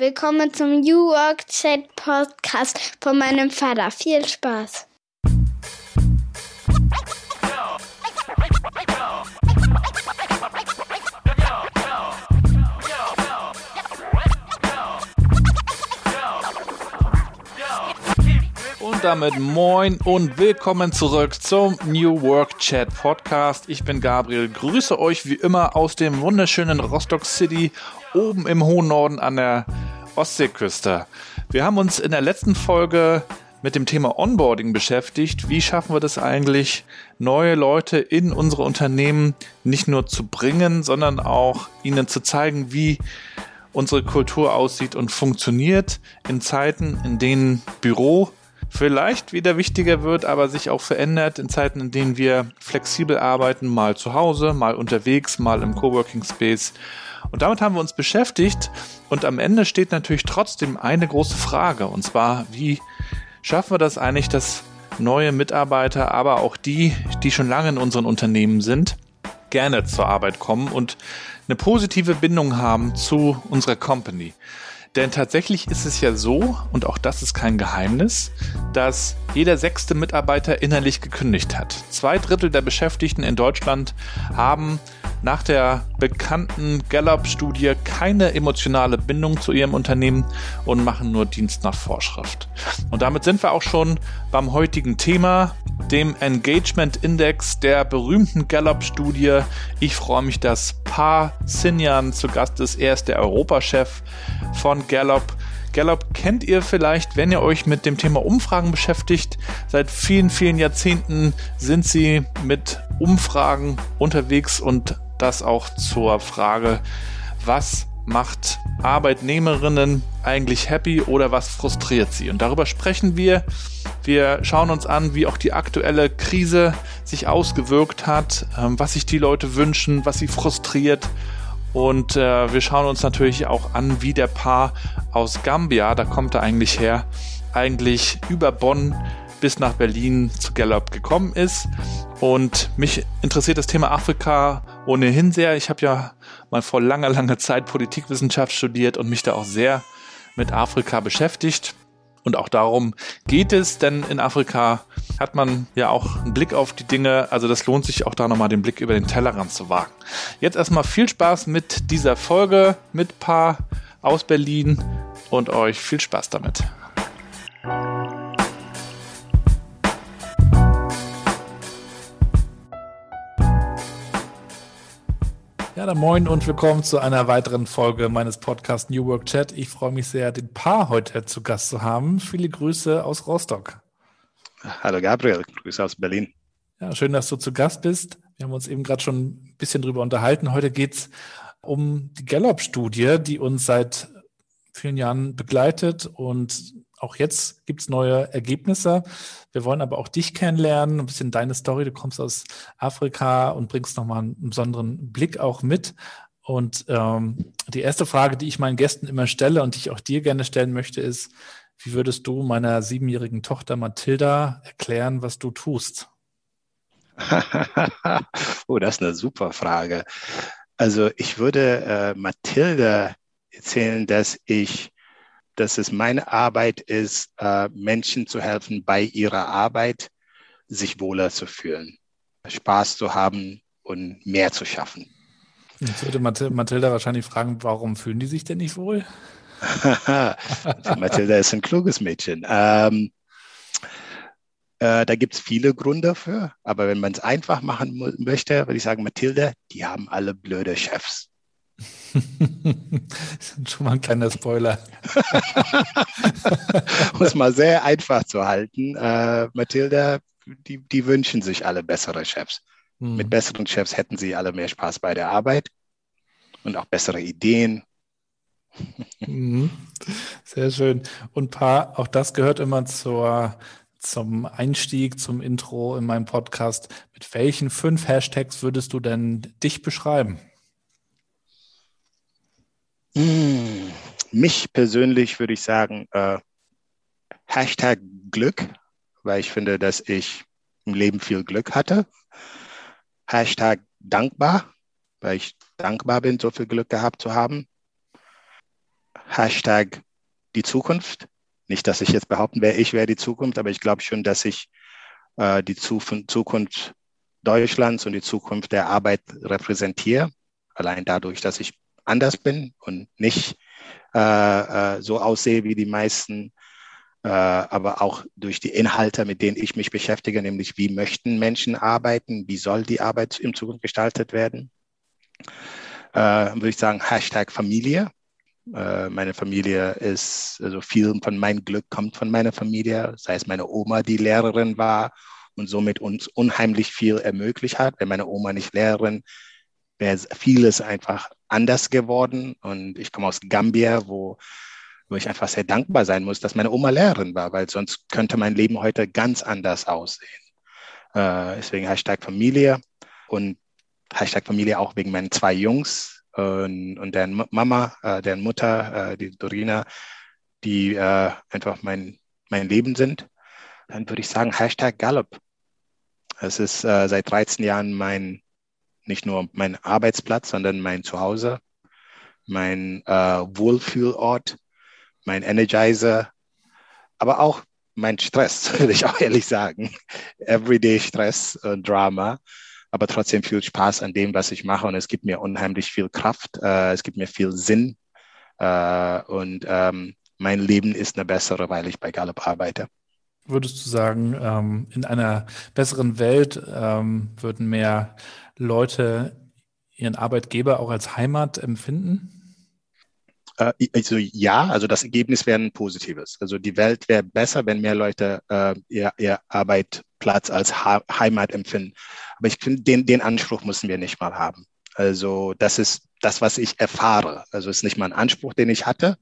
Willkommen zum New Work Chat Podcast von meinem Vater. Viel Spaß. Und damit moin und willkommen zurück zum New Work Chat Podcast. Ich bin Gabriel, grüße euch wie immer aus dem wunderschönen Rostock City oben im hohen Norden an der Ostseeküste. Wir haben uns in der letzten Folge mit dem Thema Onboarding beschäftigt. Wie schaffen wir das eigentlich, neue Leute in unsere Unternehmen nicht nur zu bringen, sondern auch ihnen zu zeigen, wie unsere Kultur aussieht und funktioniert in Zeiten, in denen Büro vielleicht wieder wichtiger wird, aber sich auch verändert in Zeiten, in denen wir flexibel arbeiten, mal zu Hause, mal unterwegs, mal im Coworking Space. Und damit haben wir uns beschäftigt und am Ende steht natürlich trotzdem eine große Frage und zwar, wie schaffen wir das eigentlich, dass neue Mitarbeiter, aber auch die, die schon lange in unseren Unternehmen sind, gerne zur Arbeit kommen und eine positive Bindung haben zu unserer Company. Denn tatsächlich ist es ja so, und auch das ist kein Geheimnis, dass jeder sechste Mitarbeiter innerlich gekündigt hat. Zwei Drittel der Beschäftigten in Deutschland haben nach der bekannten Gallup-Studie keine emotionale Bindung zu ihrem Unternehmen und machen nur Dienst nach Vorschrift. Und damit sind wir auch schon beim heutigen Thema, dem Engagement Index der berühmten Gallup-Studie. Ich freue mich, dass Pa Sinjan zu Gast ist. Er ist der Europachef von Gallup. Gallup kennt ihr vielleicht, wenn ihr euch mit dem Thema Umfragen beschäftigt. Seit vielen, vielen Jahrzehnten sind sie mit Umfragen unterwegs und das auch zur Frage, was macht Arbeitnehmerinnen eigentlich happy oder was frustriert sie? Und darüber sprechen wir. Wir schauen uns an, wie auch die aktuelle Krise sich ausgewirkt hat, ähm, was sich die Leute wünschen, was sie frustriert. Und äh, wir schauen uns natürlich auch an, wie der Paar aus Gambia, da kommt er eigentlich her, eigentlich über Bonn bis nach Berlin zu Gallup gekommen ist. Und mich interessiert das Thema Afrika ohnehin sehr. Ich habe ja mal vor langer, langer Zeit Politikwissenschaft studiert und mich da auch sehr mit Afrika beschäftigt. Und auch darum geht es, denn in Afrika hat man ja auch einen Blick auf die Dinge. Also das lohnt sich auch da nochmal den Blick über den Tellerrand zu wagen. Jetzt erstmal viel Spaß mit dieser Folge mit Paar aus Berlin und euch viel Spaß damit. Ja, dann moin und willkommen zu einer weiteren Folge meines Podcasts New Work Chat. Ich freue mich sehr, den Paar heute zu Gast zu haben. Viele Grüße aus Rostock. Hallo Gabriel, Grüße aus Berlin. Ja, schön, dass du zu Gast bist. Wir haben uns eben gerade schon ein bisschen drüber unterhalten. Heute geht es um die Gallup-Studie, die uns seit vielen Jahren begleitet und auch jetzt gibt es neue Ergebnisse. Wir wollen aber auch dich kennenlernen, ein bisschen deine Story. Du kommst aus Afrika und bringst nochmal einen besonderen Blick auch mit. Und ähm, die erste Frage, die ich meinen Gästen immer stelle und die ich auch dir gerne stellen möchte, ist, wie würdest du meiner siebenjährigen Tochter Mathilda erklären, was du tust? oh, das ist eine super Frage. Also ich würde äh, Mathilda erzählen, dass ich dass es meine Arbeit ist, äh, Menschen zu helfen, bei ihrer Arbeit sich wohler zu fühlen, Spaß zu haben und mehr zu schaffen. Jetzt würde Mathilda wahrscheinlich fragen, warum fühlen die sich denn nicht wohl? Mathilda ist ein kluges Mädchen. Ähm, äh, da gibt es viele Gründe dafür, aber wenn man es einfach machen möchte, würde ich sagen, Mathilda, die haben alle blöde Chefs. Schon mal ein kleiner Spoiler. um es mal sehr einfach zu halten, äh, Mathilda, die, die wünschen sich alle bessere Chefs. Hm. Mit besseren Chefs hätten sie alle mehr Spaß bei der Arbeit und auch bessere Ideen. Mhm. Sehr schön. Und paar, auch das gehört immer zur, zum Einstieg, zum Intro in meinem Podcast. Mit welchen fünf Hashtags würdest du denn dich beschreiben? Hm, mich persönlich würde ich sagen, äh, Hashtag Glück, weil ich finde, dass ich im Leben viel Glück hatte. Hashtag dankbar, weil ich dankbar bin, so viel Glück gehabt zu haben. Hashtag die Zukunft. Nicht, dass ich jetzt behaupten werde, ich wäre die Zukunft, aber ich glaube schon, dass ich äh, die Zukunft Deutschlands und die Zukunft der Arbeit repräsentiere. Allein dadurch, dass ich anders bin und nicht äh, äh, so aussehe wie die meisten, äh, aber auch durch die Inhalte, mit denen ich mich beschäftige, nämlich wie möchten Menschen arbeiten, wie soll die Arbeit in Zukunft gestaltet werden. Äh, würde ich sagen, Hashtag Familie. Äh, meine Familie ist, also viel von meinem Glück kommt von meiner Familie, sei es meine Oma, die Lehrerin war und somit uns unheimlich viel ermöglicht hat. Wenn meine Oma nicht Lehrerin wäre vieles einfach anders geworden. Und ich komme aus Gambia, wo, wo ich einfach sehr dankbar sein muss, dass meine Oma Lehrerin war, weil sonst könnte mein Leben heute ganz anders aussehen. Äh, deswegen Hashtag Familie und Hashtag Familie auch wegen meinen zwei Jungs und, und deren Mama, äh, deren Mutter, äh, die Dorina, die äh, einfach mein, mein Leben sind. Dann würde ich sagen Hashtag Gallup. Es ist äh, seit 13 Jahren mein, nicht nur mein Arbeitsplatz, sondern mein Zuhause, mein äh, Wohlfühlort, mein Energizer, aber auch mein Stress, würde ich auch ehrlich sagen. Everyday Stress und Drama, aber trotzdem viel Spaß an dem, was ich mache und es gibt mir unheimlich viel Kraft, äh, es gibt mir viel Sinn äh, und ähm, mein Leben ist eine bessere, weil ich bei Gallup arbeite würdest du sagen, ähm, in einer besseren Welt ähm, würden mehr Leute ihren Arbeitgeber auch als Heimat empfinden? Äh, also ja, also das Ergebnis wäre ein positives. Also die Welt wäre besser, wenn mehr Leute äh, ihr, ihr Arbeitsplatz als ha Heimat empfinden. Aber ich finde, den, den Anspruch müssen wir nicht mal haben. Also das ist das, was ich erfahre. Also es ist nicht mal ein Anspruch, den ich hatte,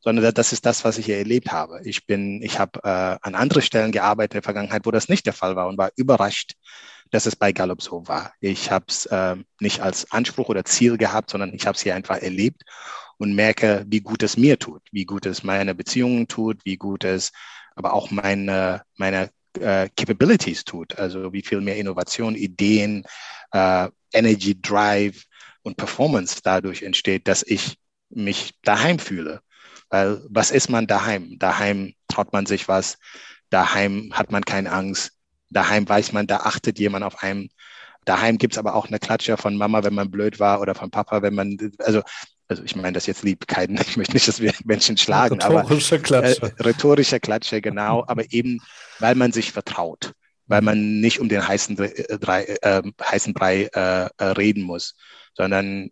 sondern das ist das, was ich hier erlebt habe. Ich bin, ich habe äh, an andere Stellen gearbeitet in der Vergangenheit, wo das nicht der Fall war und war überrascht, dass es bei Gallup so war. Ich habe es äh, nicht als Anspruch oder Ziel gehabt, sondern ich habe es hier einfach erlebt und merke, wie gut es mir tut, wie gut es meine Beziehungen tut, wie gut es aber auch meine, meine äh, Capabilities tut, also wie viel mehr Innovation, Ideen, äh, Energy, Drive und Performance dadurch entsteht, dass ich mich daheim fühle. Weil was ist man daheim? Daheim traut man sich was, daheim hat man keine Angst, daheim weiß man, da achtet jemand auf einem. Daheim gibt's aber auch eine Klatsche von Mama, wenn man blöd war, oder von Papa, wenn man, also, also ich meine das jetzt lieb, keinen, ich möchte nicht, dass wir Menschen schlagen, rhetorische aber Klatsche. Äh, rhetorische Klatsche, genau, aber eben, weil man sich vertraut, weil man nicht um den heißen, Brei, äh, heißen Brei äh, äh reden muss, sondern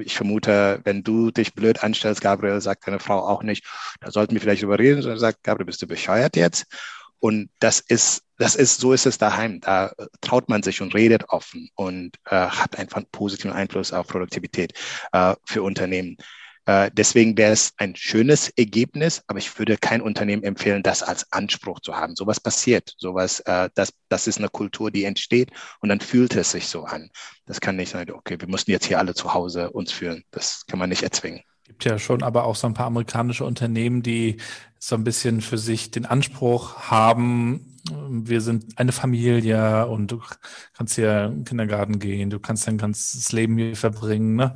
ich vermute, wenn du dich blöd anstellst, Gabriel, sagt deine Frau auch nicht, da sollten wir vielleicht überreden, sondern sagt, Gabriel, bist du bescheuert jetzt? Und das ist, das ist, so ist es daheim. Da traut man sich und redet offen und äh, hat einfach einen positiven Einfluss auf Produktivität äh, für Unternehmen. Äh, deswegen wäre es ein schönes Ergebnis, aber ich würde kein Unternehmen empfehlen, das als Anspruch zu haben. Sowas passiert, sowas, äh, das, das ist eine Kultur, die entsteht und dann fühlt es sich so an. Das kann nicht sein, okay, wir mussten jetzt hier alle zu Hause uns fühlen. Das kann man nicht erzwingen gibt ja schon aber auch so ein paar amerikanische Unternehmen, die so ein bisschen für sich den Anspruch haben, wir sind eine Familie und du kannst hier in den Kindergarten gehen, du kannst dein ganzes Leben hier verbringen. Ne?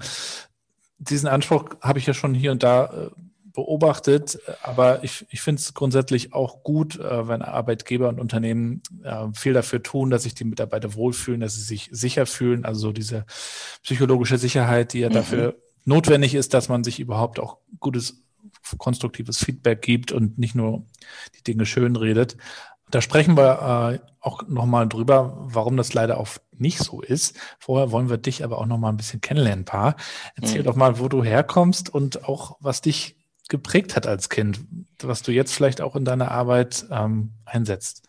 diesen Anspruch habe ich ja schon hier und da äh, beobachtet, aber ich, ich finde es grundsätzlich auch gut, äh, wenn Arbeitgeber und Unternehmen äh, viel dafür tun, dass sich die Mitarbeiter wohlfühlen, dass sie sich sicher fühlen. Also diese psychologische Sicherheit, die ja mhm. dafür notwendig ist, dass man sich überhaupt auch gutes, konstruktives Feedback gibt und nicht nur die Dinge schön redet. Da sprechen wir äh, auch nochmal drüber, warum das leider auch nicht so ist. Vorher wollen wir dich aber auch nochmal ein bisschen kennenlernen, Paar. Erzähl mhm. doch mal, wo du herkommst und auch, was dich geprägt hat als Kind, was du jetzt vielleicht auch in deiner Arbeit ähm, einsetzt.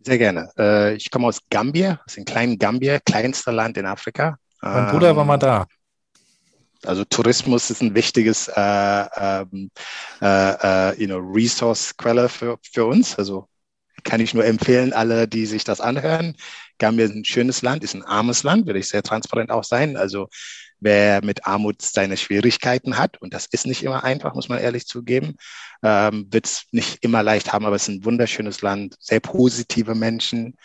Sehr gerne. Äh, ich komme aus Gambia, aus dem kleinen Gambia, kleinster Land in Afrika. Mein Bruder ähm, war mal da. Also Tourismus ist ein wichtiges äh, ähm, äh, äh, you know, Resource-Quelle für, für uns. Also kann ich nur empfehlen, alle, die sich das anhören. Gambia ist ein schönes Land, ist ein armes Land, will ich sehr transparent auch sein. Also wer mit Armut seine Schwierigkeiten hat, und das ist nicht immer einfach, muss man ehrlich zugeben, ähm, wird es nicht immer leicht haben, aber es ist ein wunderschönes Land, sehr positive Menschen.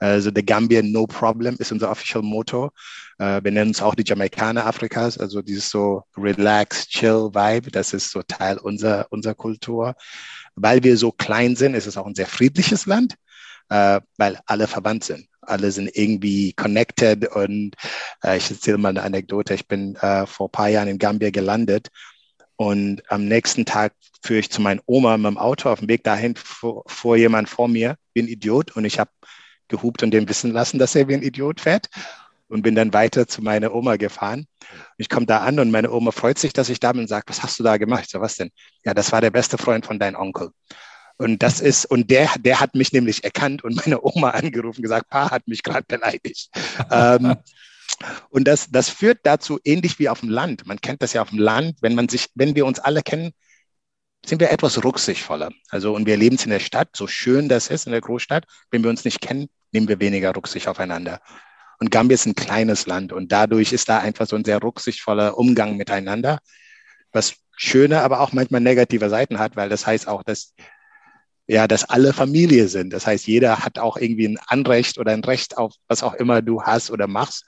Also The Gambia No Problem ist unser official Motto. Äh, wir nennen uns auch die Jamaikaner Afrikas, also dieses so relax, chill Vibe, das ist so Teil unserer, unserer Kultur. Weil wir so klein sind, ist es auch ein sehr friedliches Land, äh, weil alle verwandt sind alle sind irgendwie connected und äh, ich erzähle mal eine Anekdote. Ich bin äh, vor ein paar Jahren in Gambia gelandet und am nächsten Tag führe ich zu meiner Oma mit dem Auto auf dem Weg dahin, fuhr, jemand vor mir, ein Idiot und ich habe gehupt und dem wissen lassen, dass er wie ein Idiot fährt und bin dann weiter zu meiner Oma gefahren. Ich komme da an und meine Oma freut sich, dass ich da bin und sagt, was hast du da gemacht? Ich so, was denn? Ja, das war der beste Freund von deinem Onkel. Und das ist, und der, der hat mich nämlich erkannt und meine Oma angerufen, gesagt, Pa hat mich gerade beleidigt. ähm, und das, das führt dazu, ähnlich wie auf dem Land. Man kennt das ja auf dem Land, wenn man sich, wenn wir uns alle kennen, sind wir etwas rücksichtsvoller. Also, und wir leben es in der Stadt, so schön das ist in der Großstadt. Wenn wir uns nicht kennen, nehmen wir weniger Rücksicht aufeinander. Und Gambia ist ein kleines Land und dadurch ist da einfach so ein sehr rücksichtsvoller Umgang miteinander, was schöne, aber auch manchmal negative Seiten hat, weil das heißt auch, dass ja, dass alle Familie sind. Das heißt, jeder hat auch irgendwie ein Anrecht oder ein Recht auf was auch immer du hast oder machst.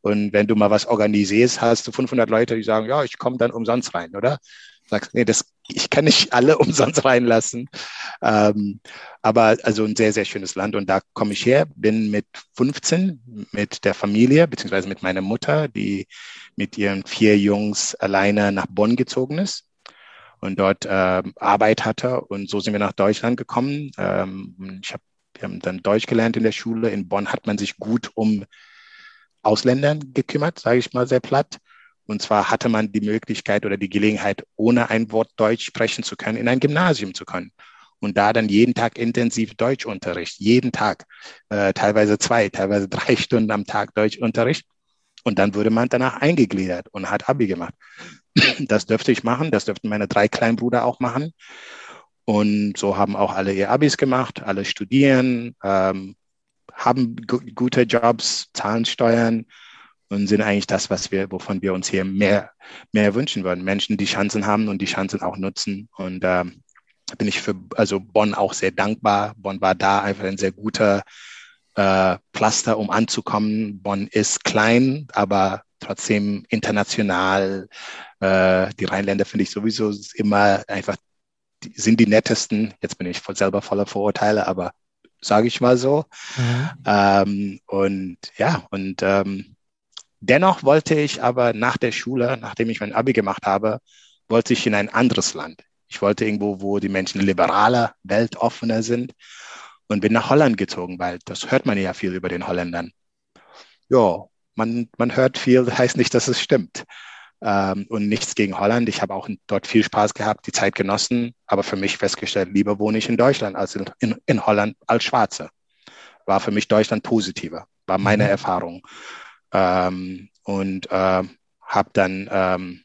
Und wenn du mal was organisierst, hast du 500 Leute, die sagen, ja, ich komme dann umsonst rein, oder? Sagst, nee, das, ich kann nicht alle umsonst reinlassen. Ähm, aber also ein sehr, sehr schönes Land. Und da komme ich her, bin mit 15 mit der Familie, beziehungsweise mit meiner Mutter, die mit ihren vier Jungs alleine nach Bonn gezogen ist und dort äh, Arbeit hatte. Und so sind wir nach Deutschland gekommen. Ähm, ich hab, wir haben dann Deutsch gelernt in der Schule. In Bonn hat man sich gut um Ausländern gekümmert, sage ich mal sehr platt. Und zwar hatte man die Möglichkeit oder die Gelegenheit, ohne ein Wort Deutsch sprechen zu können, in ein Gymnasium zu können. Und da dann jeden Tag intensiv Deutschunterricht, jeden Tag, äh, teilweise zwei, teilweise drei Stunden am Tag Deutschunterricht. Und dann wurde man danach eingegliedert und hat Abi gemacht. Das dürfte ich machen, das dürften meine drei Kleinbrüder auch machen. Und so haben auch alle ihr Abis gemacht, alle studieren, ähm, haben gute Jobs, zahlen Steuern und sind eigentlich das, was wir, wovon wir uns hier mehr, mehr wünschen würden. Menschen, die Chancen haben und die Chancen auch nutzen. Und ähm, bin ich für also Bonn auch sehr dankbar. Bonn war da einfach ein sehr guter äh, Pflaster, um anzukommen. Bonn ist klein, aber trotzdem international. Äh, die Rheinländer finde ich sowieso immer einfach, die, sind die nettesten. Jetzt bin ich voll, selber voller Vorurteile, aber sage ich mal so. Mhm. Ähm, und ja, und ähm, dennoch wollte ich aber nach der Schule, nachdem ich mein Abi gemacht habe, wollte ich in ein anderes Land. Ich wollte irgendwo, wo die Menschen liberaler, weltoffener sind und bin nach Holland gezogen, weil das hört man ja viel über den Holländern. Ja, man, man hört viel, heißt nicht, dass es stimmt. Ähm, und nichts gegen Holland. Ich habe auch dort viel Spaß gehabt, die Zeit genossen, aber für mich festgestellt, lieber wohne ich in Deutschland als in, in, in Holland als Schwarze. War für mich Deutschland positiver, war meine mhm. Erfahrung. Ähm, und äh, habe dann, ähm,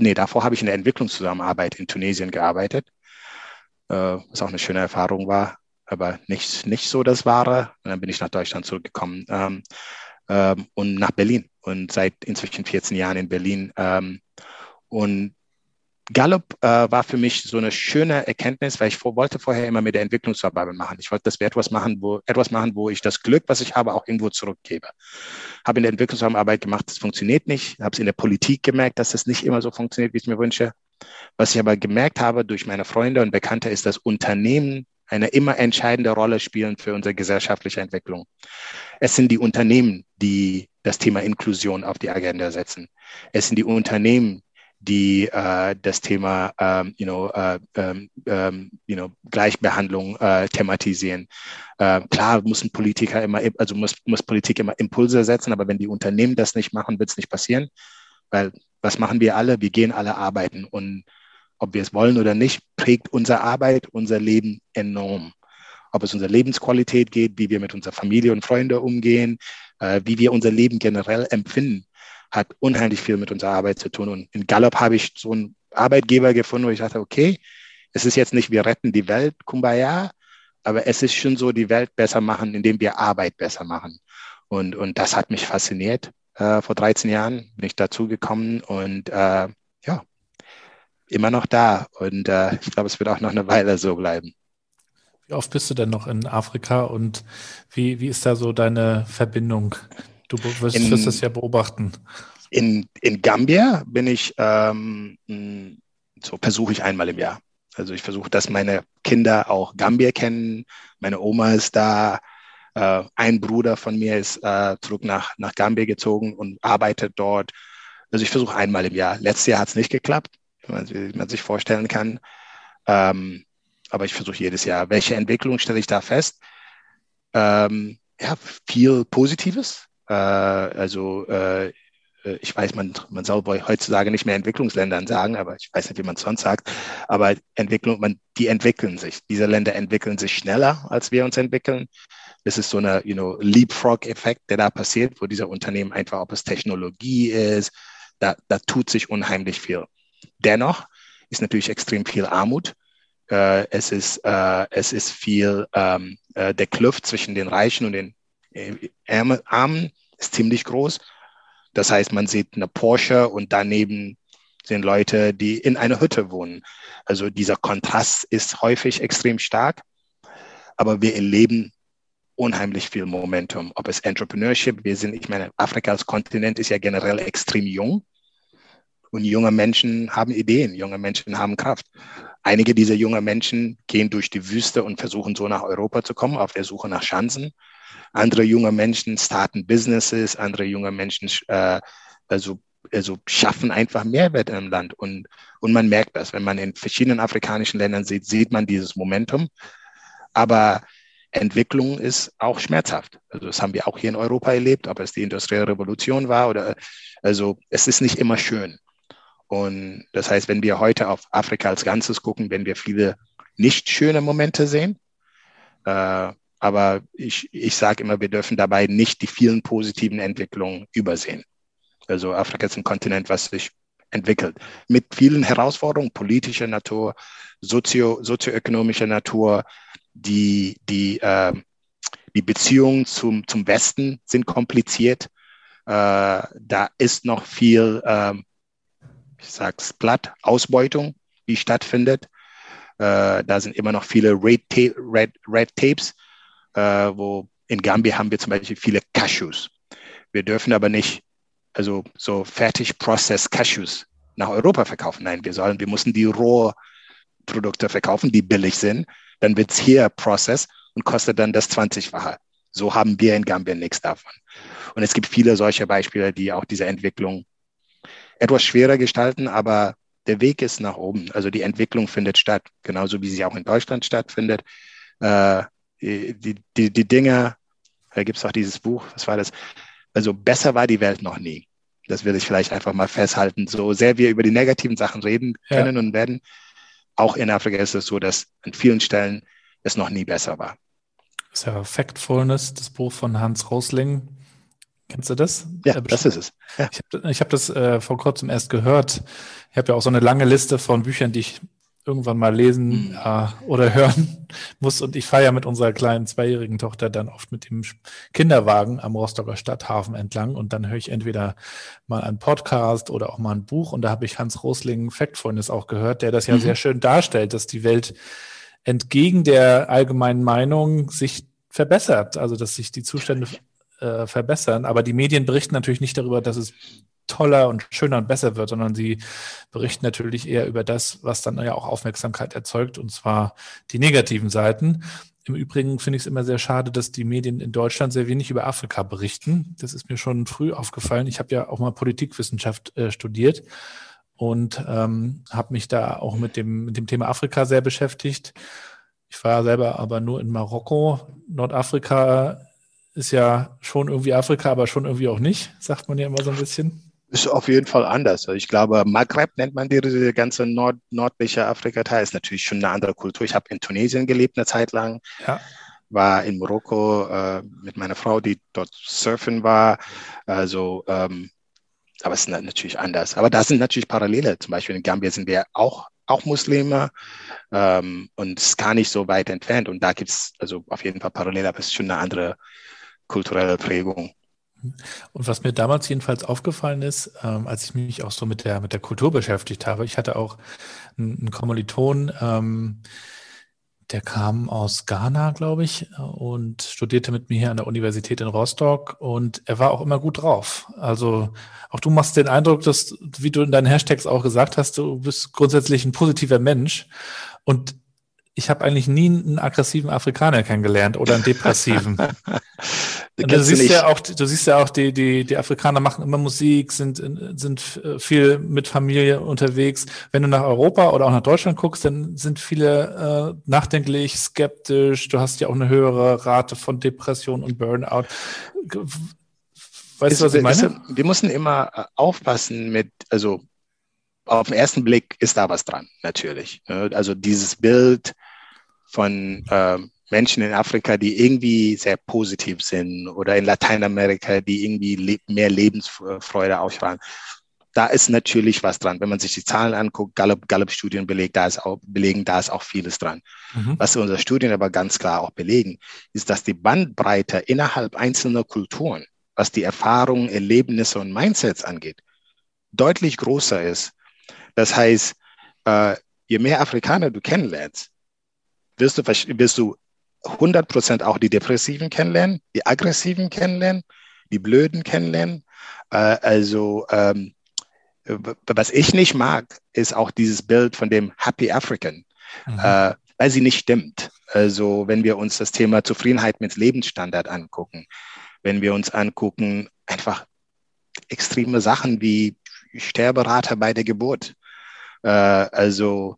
nee, davor habe ich in der Entwicklungszusammenarbeit in Tunesien gearbeitet, äh, was auch eine schöne Erfahrung war, aber nicht, nicht so das Wahre. Und dann bin ich nach Deutschland zurückgekommen. Ähm, ähm, und nach Berlin und seit inzwischen 14 Jahren in Berlin. Ähm, und Gallup äh, war für mich so eine schöne Erkenntnis, weil ich vor, wollte vorher immer mit der Entwicklungsarbeit machen. Ich wollte, dass wir etwas machen, wo etwas machen, wo ich das Glück, was ich habe, auch irgendwo zurückgebe. Habe in der Entwicklungsarbeit gemacht, das funktioniert nicht. Habe es in der Politik gemerkt, dass es nicht immer so funktioniert, wie ich es mir wünsche. Was ich aber gemerkt habe durch meine Freunde und Bekannte, ist, dass Unternehmen eine immer entscheidende Rolle spielen für unsere gesellschaftliche Entwicklung. Es sind die Unternehmen, die das Thema Inklusion auf die Agenda setzen. Es sind die Unternehmen, die äh, das Thema ähm, you know, äh, ähm, ähm, you know, Gleichbehandlung äh, thematisieren. Äh, klar müssen Politiker immer, also muss, muss Politik immer Impulse setzen, aber wenn die Unternehmen das nicht machen, wird es nicht passieren. Weil was machen wir alle? Wir gehen alle arbeiten und ob wir es wollen oder nicht, prägt unsere Arbeit, unser Leben enorm. Ob es unsere Lebensqualität geht, wie wir mit unserer Familie und Freunden umgehen, äh, wie wir unser Leben generell empfinden, hat unheimlich viel mit unserer Arbeit zu tun. Und in Gallup habe ich so einen Arbeitgeber gefunden, wo ich dachte, okay, es ist jetzt nicht, wir retten die Welt, Kumbaya, aber es ist schon so, die Welt besser machen, indem wir Arbeit besser machen. Und, und das hat mich fasziniert. Äh, vor 13 Jahren bin ich dazugekommen und äh, immer noch da. Und äh, ich glaube, es wird auch noch eine Weile so bleiben. Wie oft bist du denn noch in Afrika und wie, wie ist da so deine Verbindung? Du wirst, in, wirst es ja beobachten. In, in Gambia bin ich, ähm, so versuche ich einmal im Jahr. Also ich versuche, dass meine Kinder auch Gambia kennen. Meine Oma ist da. Äh, ein Bruder von mir ist äh, zurück nach, nach Gambia gezogen und arbeitet dort. Also ich versuche einmal im Jahr. Letztes Jahr hat es nicht geklappt, wie man, sich vorstellen kann. Ähm, aber ich versuche jedes Jahr. Welche Entwicklung stelle ich da fest? Ähm, ja, viel Positives. Äh, also äh, ich weiß, man, man soll heutzutage nicht mehr Entwicklungsländern sagen, aber ich weiß nicht, wie man es sonst sagt. Aber Entwicklung, man, die entwickeln sich. Diese Länder entwickeln sich schneller, als wir uns entwickeln. Das ist so eine you know, Leapfrog-Effekt, der da passiert, wo dieser Unternehmen einfach, ob es Technologie ist, da, da tut sich unheimlich viel. Dennoch ist natürlich extrem viel Armut. Äh, es, ist, äh, es ist viel, ähm, äh, der Kluft zwischen den Reichen und den Armen ist ziemlich groß. Das heißt, man sieht eine Porsche und daneben sind Leute, die in einer Hütte wohnen. Also dieser Kontrast ist häufig extrem stark, aber wir erleben unheimlich viel Momentum. Ob es Entrepreneurship, wir sind, ich meine, Afrika als Kontinent ist ja generell extrem jung. Und junge Menschen haben Ideen, junge Menschen haben Kraft. Einige dieser jungen Menschen gehen durch die Wüste und versuchen so nach Europa zu kommen, auf der Suche nach Chancen. Andere junge Menschen starten Businesses, andere junge Menschen äh, also, also schaffen einfach Mehrwert im Land. Und, und man merkt das, wenn man in verschiedenen afrikanischen Ländern sieht, sieht man dieses Momentum. Aber Entwicklung ist auch schmerzhaft. Also das haben wir auch hier in Europa erlebt, ob es die industrielle Revolution war oder also es ist nicht immer schön. Und das heißt, wenn wir heute auf Afrika als Ganzes gucken, wenn wir viele nicht schöne Momente sehen. Äh, aber ich, ich sage immer, wir dürfen dabei nicht die vielen positiven Entwicklungen übersehen. Also Afrika ist ein Kontinent, was sich entwickelt. Mit vielen Herausforderungen politischer Natur, sozio, sozioökonomischer Natur, die, die, äh, die Beziehungen zum, zum Westen sind kompliziert. Äh, da ist noch viel, äh, ich sag's platt, Ausbeutung, die stattfindet. Äh, da sind immer noch viele Red, Ta Red, Red Tapes, äh, wo in Gambia haben wir zum Beispiel viele Cashews. Wir dürfen aber nicht, also so fertig processed Cashews nach Europa verkaufen. Nein, wir sollen, wir müssen die Rohprodukte verkaufen, die billig sind dann wird es hier Process und kostet dann das 20-fache. So haben wir in Gambia nichts davon. Und es gibt viele solche Beispiele, die auch diese Entwicklung etwas schwerer gestalten, aber der Weg ist nach oben. Also die Entwicklung findet statt, genauso wie sie auch in Deutschland stattfindet. Äh, die, die, die Dinge, da gibt es auch dieses Buch, was war das? Also besser war die Welt noch nie. Das will ich vielleicht einfach mal festhalten. So sehr wir über die negativen Sachen reden können ja. und werden, auch in Afrika ist es so, dass an vielen Stellen es noch nie besser war. Das ist ja Factfulness, das Buch von Hans Rosling. Kennst du das? Ja, das ist es. Ja. Ich habe hab das äh, vor kurzem erst gehört. Ich habe ja auch so eine lange Liste von Büchern, die ich irgendwann mal lesen mhm. äh, oder hören muss. Und ich fahre ja mit unserer kleinen zweijährigen Tochter dann oft mit dem Kinderwagen am Rostocker Stadthafen entlang und dann höre ich entweder mal einen Podcast oder auch mal ein Buch. Und da habe ich Hans Rosling Factfulness auch gehört, der das ja mhm. sehr schön darstellt, dass die Welt entgegen der allgemeinen Meinung sich verbessert, also dass sich die Zustände äh, verbessern. Aber die Medien berichten natürlich nicht darüber, dass es toller und schöner und besser wird, sondern sie berichten natürlich eher über das, was dann ja auch Aufmerksamkeit erzeugt, und zwar die negativen Seiten. Im Übrigen finde ich es immer sehr schade, dass die Medien in Deutschland sehr wenig über Afrika berichten. Das ist mir schon früh aufgefallen. Ich habe ja auch mal Politikwissenschaft äh, studiert und ähm, habe mich da auch mit dem, mit dem Thema Afrika sehr beschäftigt. Ich war selber aber nur in Marokko. Nordafrika ist ja schon irgendwie Afrika, aber schon irgendwie auch nicht, sagt man ja immer so ein bisschen. Ist auf jeden Fall anders. Ich glaube, Maghreb nennt man die, die ganze Nord nördliche Afrika-Teil. Ist natürlich schon eine andere Kultur. Ich habe in Tunesien gelebt eine Zeit lang. Ja. War in Marokko äh, mit meiner Frau, die dort surfen war. Also, ähm, aber es ist natürlich anders. Aber da sind natürlich Parallele. Zum Beispiel in Gambia sind wir auch, auch Muslime ähm, und es ist gar nicht so weit entfernt. Und da gibt es also auf jeden Fall Parallele, aber es ist schon eine andere kulturelle Prägung. Und was mir damals jedenfalls aufgefallen ist, ähm, als ich mich auch so mit der, mit der Kultur beschäftigt habe, ich hatte auch einen, einen Kommiliton, ähm, der kam aus Ghana, glaube ich, und studierte mit mir hier an der Universität in Rostock und er war auch immer gut drauf. Also auch du machst den Eindruck, dass, wie du in deinen Hashtags auch gesagt hast, du bist grundsätzlich ein positiver Mensch und ich habe eigentlich nie einen aggressiven Afrikaner kennengelernt oder einen depressiven. du, siehst ja auch, du siehst ja auch, die, die, die Afrikaner machen immer Musik, sind, sind viel mit Familie unterwegs. Wenn du nach Europa oder auch nach Deutschland guckst, dann sind viele äh, nachdenklich, skeptisch. Du hast ja auch eine höhere Rate von Depression und Burnout. Weißt du, was ich meine? wir müssen immer äh, aufpassen mit, also auf den ersten Blick ist da was dran, natürlich. Also dieses Bild von äh, Menschen in Afrika, die irgendwie sehr positiv sind oder in Lateinamerika, die irgendwie le mehr Lebensfreude ausstrahlen. Da ist natürlich was dran. Wenn man sich die Zahlen anguckt, Gallup, Gallup-Studien belegt, da ist auch, belegen, da ist auch vieles dran. Mhm. Was unsere Studien aber ganz klar auch belegen, ist, dass die Bandbreite innerhalb einzelner Kulturen, was die Erfahrungen, Erlebnisse und Mindsets angeht, deutlich größer ist das heißt, äh, je mehr Afrikaner du kennenlernst, wirst du, wirst du 100% auch die Depressiven kennenlernen, die Aggressiven kennenlernen, die Blöden kennenlernen. Äh, also, ähm, was ich nicht mag, ist auch dieses Bild von dem Happy African, mhm. äh, weil sie nicht stimmt. Also, wenn wir uns das Thema Zufriedenheit mit Lebensstandard angucken, wenn wir uns angucken, einfach extreme Sachen wie Sterberate bei der Geburt, äh, also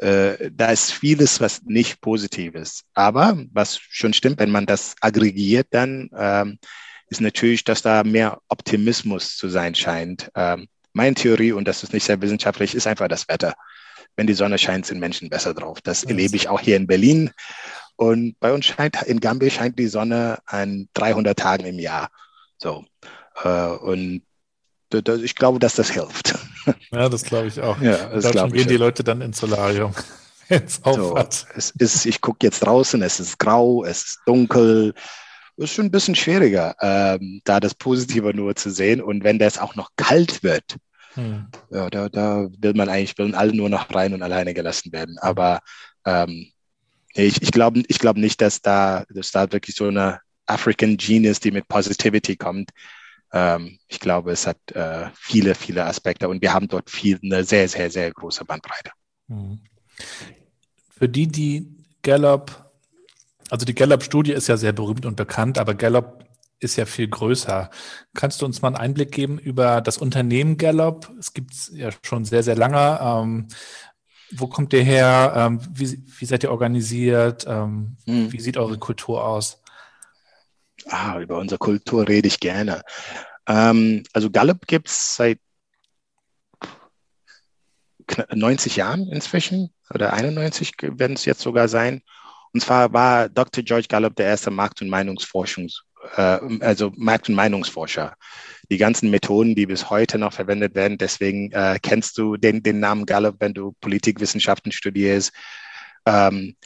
äh, da ist vieles, was nicht positiv ist. Aber was schon stimmt, wenn man das aggregiert, dann ähm, ist natürlich, dass da mehr Optimismus zu sein scheint. Ähm, meine Theorie, und das ist nicht sehr wissenschaftlich, ist einfach das Wetter. Wenn die Sonne scheint, sind Menschen besser drauf. Das erlebe ich auch hier in Berlin. Und bei uns scheint, in Gambia scheint die Sonne an 300 Tagen im Jahr. So. Äh, und ich glaube, dass das hilft. Ja, das glaube ich auch. Ja, das da gehen die Leute dann ins Solarium. So, es ist, ich gucke jetzt draußen, es ist grau, es ist dunkel. Es ist schon ein bisschen schwieriger, ähm, da das Positive nur zu sehen. Und wenn das auch noch kalt wird, hm. ja, da, da will man eigentlich, wollen alle nur noch rein und alleine gelassen werden. Aber ähm, ich, ich glaube ich glaub nicht, dass da, dass da wirklich so eine African Genius, die mit Positivity kommt, ich glaube, es hat äh, viele, viele Aspekte und wir haben dort viel, eine sehr, sehr, sehr große Bandbreite. Mhm. Für die, die Gallup, also die Gallup-Studie ist ja sehr berühmt und bekannt, aber Gallup ist ja viel größer. Kannst du uns mal einen Einblick geben über das Unternehmen Gallup? Es gibt es ja schon sehr, sehr lange. Ähm, wo kommt ihr her? Ähm, wie, wie, seid ihr organisiert? Ähm, hm. Wie sieht eure Kultur aus? Ah, über unsere Kultur rede ich gerne. Ähm, also Gallup gibt es seit 90 Jahren inzwischen oder 91 werden es jetzt sogar sein. Und zwar war Dr. George Gallup der erste Markt- und Meinungsforschungs, äh, also Markt- und Meinungsforscher. Die ganzen Methoden, die bis heute noch verwendet werden, deswegen äh, kennst du den, den Namen Gallup, wenn du Politikwissenschaften studierst. Ähm,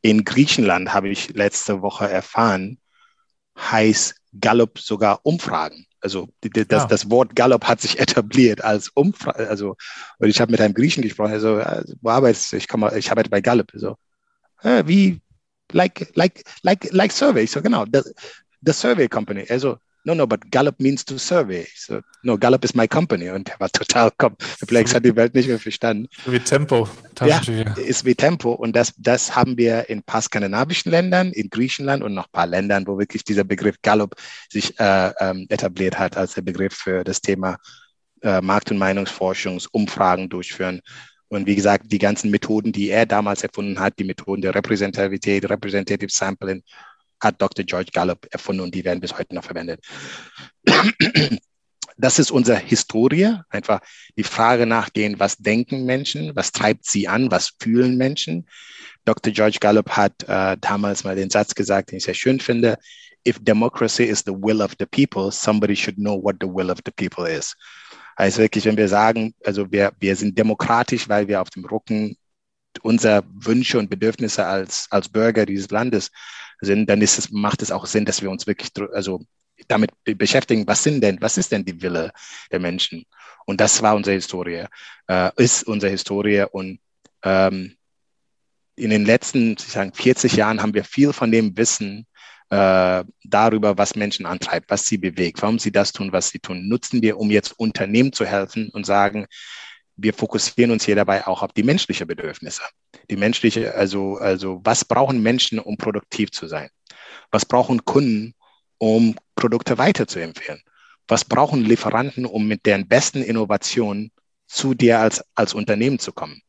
in Griechenland habe ich letzte Woche erfahren, heißt Gallup sogar Umfragen. Also das, ja. das Wort Gallup hat sich etabliert als Umfrage. Also und ich habe mit einem Griechen gesprochen. Also wo arbeitest du? Ich komme, ich arbeite bei Gallup. So äh, wie like like like like Survey. So genau, the, the Survey Company. Also no, no, but Gallup means to survey. So, no, Gallup is my company. Und er war total perplex, hat die Welt nicht mehr verstanden. Wie Tempo. Ja, ist wie Tempo. Und das, das haben wir in ein paar skandinavischen Ländern, in Griechenland und noch ein paar Ländern, wo wirklich dieser Begriff Gallup sich äh, ähm, etabliert hat als der Begriff für das Thema äh, Markt- und Meinungsforschungsumfragen durchführen. Und wie gesagt, die ganzen Methoden, die er damals erfunden hat, die Methoden der Repräsentativität, Representative Sampling, hat Dr. George Gallup erfunden und die werden bis heute noch verwendet. Das ist unsere Historie, einfach die Frage nachgehen, was denken Menschen, was treibt sie an, was fühlen Menschen. Dr. George Gallup hat äh, damals mal den Satz gesagt, den ich sehr schön finde, if democracy is the will of the people, somebody should know what the will of the people is. Heißt wirklich, wenn wir sagen, also wir, wir sind demokratisch, weil wir auf dem Rücken unserer Wünsche und Bedürfnisse als, als Bürger dieses Landes sind, dann ist es, macht es auch Sinn, dass wir uns wirklich, also damit beschäftigen, was sind denn, was ist denn die Wille der Menschen? Und das war unsere Historie, äh, ist unsere Historie. Und ähm, in den letzten sagen, 40 Jahren haben wir viel von dem Wissen äh, darüber, was Menschen antreibt, was sie bewegt, warum sie das tun, was sie tun, nutzen wir, um jetzt Unternehmen zu helfen und sagen, wir fokussieren uns hier dabei auch auf die menschlichen Bedürfnisse. Die menschliche, also, also was brauchen Menschen, um produktiv zu sein? Was brauchen Kunden, um Produkte weiterzuempfehlen? Was brauchen Lieferanten, um mit deren besten Innovationen zu dir als, als Unternehmen zu kommen?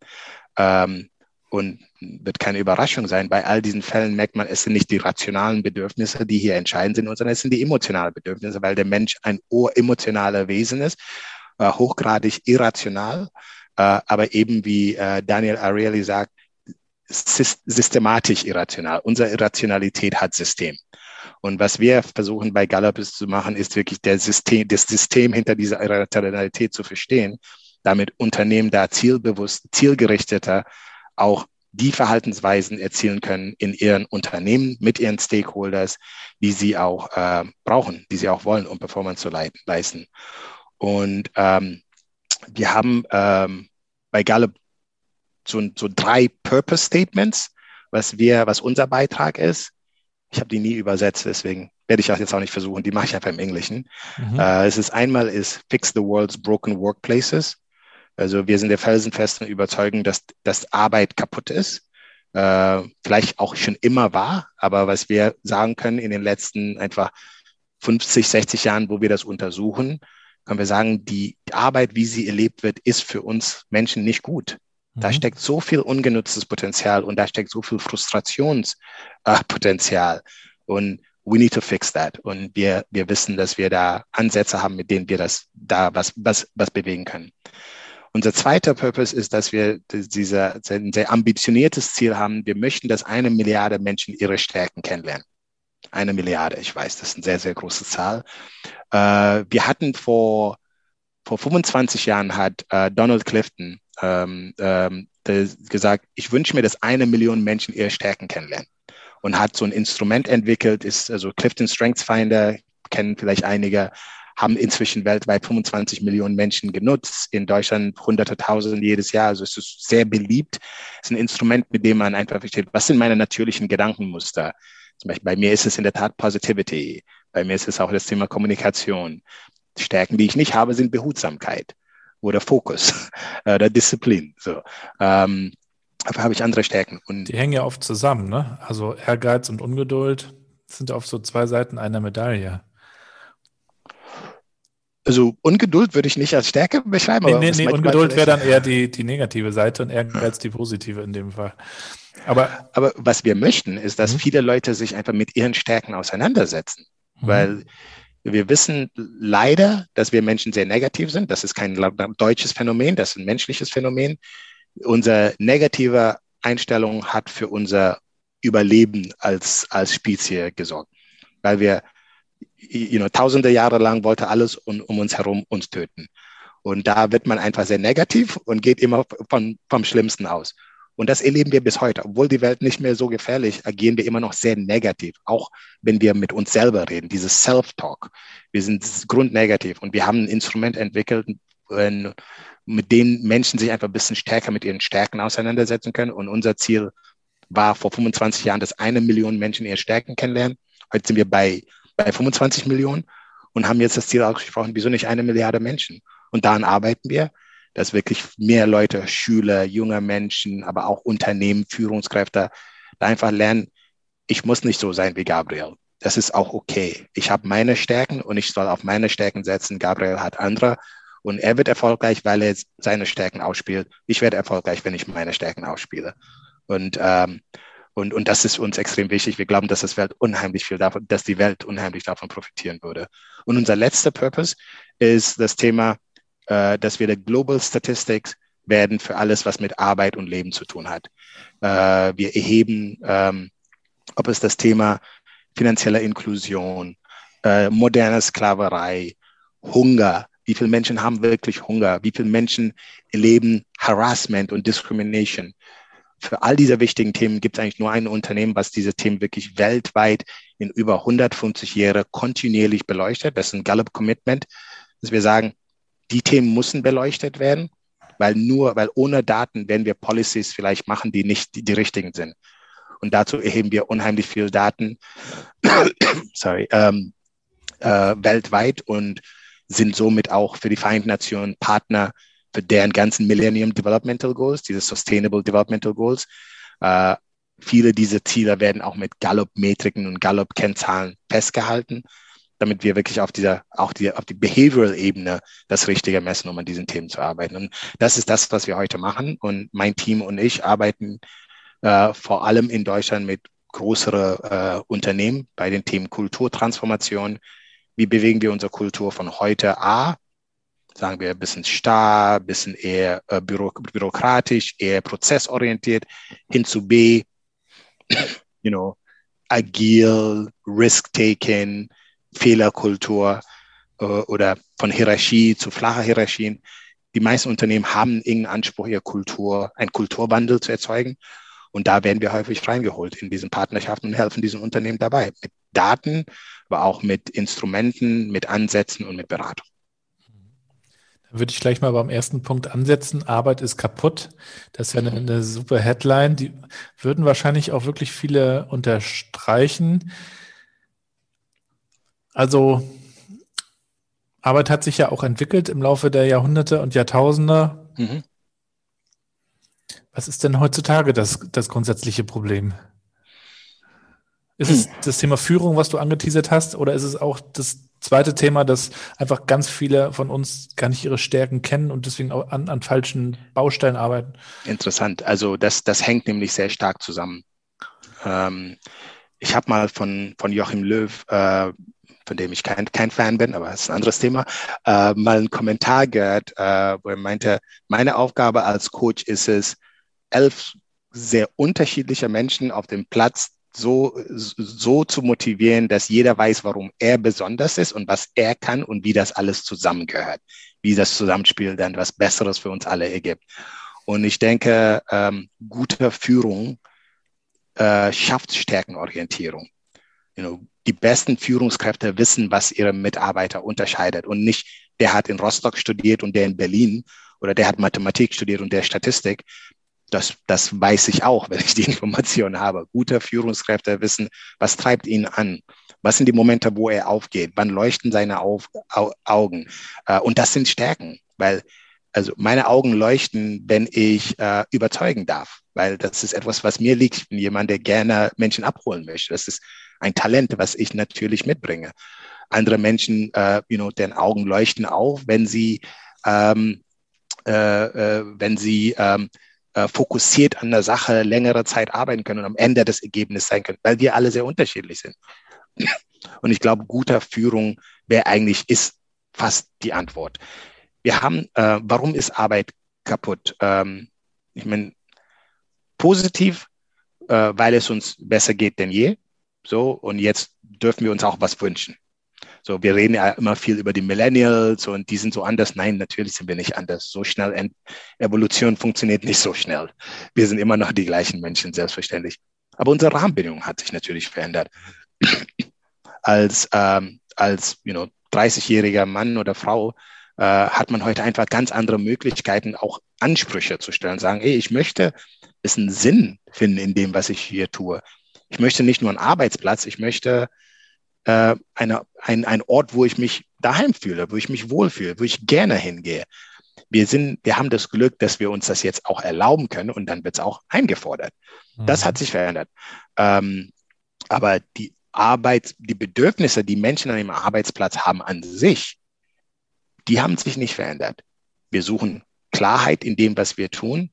Ähm, und wird keine Überraschung sein, bei all diesen Fällen merkt man, es sind nicht die rationalen Bedürfnisse, die hier entscheidend sind, sondern es sind die emotionalen Bedürfnisse, weil der Mensch ein emotionaler Wesen ist, äh, hochgradig irrational, äh, aber eben wie äh, Daniel Ariely sagt, systematisch irrational. Unsere Irrationalität hat System. Und was wir versuchen bei Gallup zu machen, ist wirklich der System, das System hinter dieser Irrationalität zu verstehen, damit Unternehmen da zielbewusst, zielgerichteter auch die Verhaltensweisen erzielen können in ihren Unternehmen mit ihren Stakeholders, die sie auch äh, brauchen, die sie auch wollen, um Performance zu leisten. Und ähm, wir haben ähm, bei Gallup so, so drei Purpose Statements, was wir, was unser Beitrag ist. Ich habe die nie übersetzt, deswegen werde ich das jetzt auch nicht versuchen. Die mache ich einfach im Englischen. Mhm. Äh, es ist einmal ist Fix the World's Broken Workplaces. Also wir sind der felsenfesten Überzeugung, dass, dass Arbeit kaputt ist. Äh, vielleicht auch schon immer war, aber was wir sagen können in den letzten einfach 50, 60 Jahren, wo wir das untersuchen, können wir sagen, die Arbeit, wie sie erlebt wird, ist für uns Menschen nicht gut. Da mhm. steckt so viel ungenutztes Potenzial und da steckt so viel Frustrationspotenzial. Und we need to fix that. Und wir, wir wissen, dass wir da Ansätze haben, mit denen wir das da was, was, was bewegen können. Unser zweiter Purpose ist, dass wir dieser, ein sehr ambitioniertes Ziel haben. Wir möchten, dass eine Milliarde Menschen ihre Stärken kennenlernen. Eine Milliarde, ich weiß, das ist eine sehr, sehr große Zahl. Äh, wir hatten vor, vor 25 Jahren hat äh, Donald Clifton ähm, ähm, gesagt, ich wünsche mir, dass eine Million Menschen ihre Stärken kennenlernen. Und hat so ein Instrument entwickelt, ist also Clifton Strengths Finder, kennen vielleicht einige, haben inzwischen weltweit 25 Millionen Menschen genutzt, in Deutschland hunderte tausend jedes Jahr. Also es ist sehr beliebt. Es ist ein Instrument, mit dem man einfach versteht, was sind meine natürlichen Gedankenmuster. Zum Beispiel bei mir ist es in der Tat Positivity. Bei mir ist es auch das Thema Kommunikation. Stärken, die ich nicht habe, sind Behutsamkeit oder Fokus oder Disziplin. So. Ähm, dafür habe ich andere Stärken. Und die hängen ja oft zusammen, ne? Also Ehrgeiz und Ungeduld sind auf so zwei Seiten einer Medaille. Also Ungeduld würde ich nicht als Stärke beschreiben. Nee, nee, nee Ungeduld wäre dann eher die, die negative Seite und Ehrgeiz die positive in dem Fall. Aber, aber was wir möchten, ist, dass mhm. viele Leute sich einfach mit ihren Stärken auseinandersetzen. Mhm. Weil wir wissen leider, dass wir Menschen sehr negativ sind. Das ist kein deutsches Phänomen, das ist ein menschliches Phänomen. Unsere negative Einstellung hat für unser Überleben als, als Spezies gesorgt, weil wir you know, tausende Jahre lang wollte alles um, um uns herum uns töten. Und da wird man einfach sehr negativ und geht immer von, vom Schlimmsten aus. Und das erleben wir bis heute. Obwohl die Welt nicht mehr so gefährlich, agieren wir immer noch sehr negativ. Auch wenn wir mit uns selber reden, dieses Self-Talk. Wir sind grundnegativ und wir haben ein Instrument entwickelt, mit dem Menschen sich einfach ein bisschen stärker mit ihren Stärken auseinandersetzen können. Und unser Ziel war vor 25 Jahren, dass eine Million Menschen ihre Stärken kennenlernen. Heute sind wir bei bei 25 Millionen und haben jetzt das Ziel ausgesprochen, wieso nicht eine Milliarde Menschen? Und daran arbeiten wir, dass wirklich mehr Leute, Schüler, junge Menschen, aber auch Unternehmen, Führungskräfte, da einfach lernen, ich muss nicht so sein wie Gabriel. Das ist auch okay. Ich habe meine Stärken und ich soll auf meine Stärken setzen. Gabriel hat andere und er wird erfolgreich, weil er seine Stärken ausspielt. Ich werde erfolgreich, wenn ich meine Stärken ausspiele. Und ähm, und, und das ist uns extrem wichtig. Wir glauben, dass das Welt unheimlich viel davon, dass die Welt unheimlich davon profitieren würde. Und unser letzter Purpose ist das Thema, äh, dass wir der Global Statistics werden für alles, was mit Arbeit und Leben zu tun hat. Äh, wir erheben, ähm, ob es das Thema finanzielle Inklusion, äh, moderne Sklaverei, Hunger, wie viele Menschen haben wirklich Hunger, wie viele Menschen erleben Harassment und Discrimination, für all diese wichtigen Themen gibt es eigentlich nur ein Unternehmen, was diese Themen wirklich weltweit in über 150 Jahre kontinuierlich beleuchtet. Das ist ein Gallup Commitment, dass wir sagen, die Themen müssen beleuchtet werden, weil nur, weil ohne Daten werden wir Policies vielleicht machen, die nicht die, die richtigen sind. Und dazu erheben wir unheimlich viel Daten, sorry, ähm, äh, weltweit und sind somit auch für die Vereinten Nationen Partner für deren ganzen Millennium Developmental Goals, diese Sustainable Developmental Goals. Äh, viele dieser Ziele werden auch mit Gallup-Metriken und Gallup-Kennzahlen festgehalten, damit wir wirklich auf dieser, auch die, auf die Behavioral-Ebene das Richtige messen, um an diesen Themen zu arbeiten. Und das ist das, was wir heute machen. Und mein Team und ich arbeiten äh, vor allem in Deutschland mit größeren äh, Unternehmen bei den Themen Kulturtransformation. Wie bewegen wir unsere Kultur von heute A sagen wir, ein bisschen starr, ein bisschen eher äh, büro bürokratisch, eher prozessorientiert, hin zu B, you know, agil, risk-taking, Fehlerkultur äh, oder von Hierarchie zu flacher Hierarchien. Die meisten Unternehmen haben irgendeinen Anspruch, ihre Kultur, einen Kulturwandel zu erzeugen. Und da werden wir häufig reingeholt in diesen Partnerschaften und helfen diesen Unternehmen dabei. Mit Daten, aber auch mit Instrumenten, mit Ansätzen und mit Beratung würde ich gleich mal beim ersten Punkt ansetzen. Arbeit ist kaputt. Das ist ja eine, eine, super Headline. Die würden wahrscheinlich auch wirklich viele unterstreichen. Also Arbeit hat sich ja auch entwickelt im Laufe der Jahrhunderte und Jahrtausende. Mhm. Was ist denn heutzutage das, das grundsätzliche Problem? Ist es hm. das Thema Führung, was du angeteasert hast, oder ist es auch das zweite Thema, dass einfach ganz viele von uns gar nicht ihre Stärken kennen und deswegen auch an, an falschen Baustellen arbeiten? Interessant. Also das, das hängt nämlich sehr stark zusammen. Ähm, ich habe mal von, von Joachim Löw, äh, von dem ich kein, kein Fan bin, aber das ist ein anderes Thema, äh, mal einen Kommentar gehört, äh, wo er meinte, meine Aufgabe als Coach ist es, elf sehr unterschiedliche Menschen auf dem Platz so, so zu motivieren, dass jeder weiß, warum er besonders ist und was er kann und wie das alles zusammengehört, wie das Zusammenspiel dann was Besseres für uns alle ergibt. Und ich denke, ähm, gute Führung äh, schafft Stärkenorientierung. You know, die besten Führungskräfte wissen, was ihre Mitarbeiter unterscheidet und nicht, der hat in Rostock studiert und der in Berlin oder der hat Mathematik studiert und der Statistik, das, das weiß ich auch, wenn ich die Information habe. Gute Führungskräfte wissen, was treibt ihn an? Was sind die Momente, wo er aufgeht? Wann leuchten seine Auf, Au, Augen? Äh, und das sind Stärken, weil also meine Augen leuchten, wenn ich äh, überzeugen darf, weil das ist etwas, was mir liegt. Ich bin jemand, der gerne Menschen abholen möchte. Das ist ein Talent, was ich natürlich mitbringe. Andere Menschen, äh, you know, deren Augen leuchten auf, wenn sie, ähm, äh, äh, wenn sie ähm, äh, fokussiert an der Sache längere Zeit arbeiten können und am Ende das Ergebnis sein können, weil wir alle sehr unterschiedlich sind. Und ich glaube, guter Führung wäre eigentlich, ist fast die Antwort. Wir haben, äh, warum ist Arbeit kaputt? Ähm, ich meine, positiv, äh, weil es uns besser geht denn je. So, und jetzt dürfen wir uns auch was wünschen. So, wir reden ja immer viel über die Millennials und die sind so anders. Nein, natürlich sind wir nicht anders. So schnell, Evolution funktioniert nicht so schnell. Wir sind immer noch die gleichen Menschen, selbstverständlich. Aber unsere Rahmenbedingung hat sich natürlich verändert. Als, ähm, als you know, 30-jähriger Mann oder Frau äh, hat man heute einfach ganz andere Möglichkeiten, auch Ansprüche zu stellen. Sagen, ey, ich möchte einen Sinn finden in dem, was ich hier tue. Ich möchte nicht nur einen Arbeitsplatz, ich möchte äh, eine, ein, ein Ort, wo ich mich daheim fühle, wo ich mich wohlfühle, wo ich gerne hingehe. Wir sind, wir haben das Glück, dass wir uns das jetzt auch erlauben können und dann wird es auch eingefordert. Mhm. Das hat sich verändert. Ähm, aber die Arbeit, die Bedürfnisse, die Menschen an dem Arbeitsplatz haben an sich, die haben sich nicht verändert. Wir suchen Klarheit in dem, was wir tun.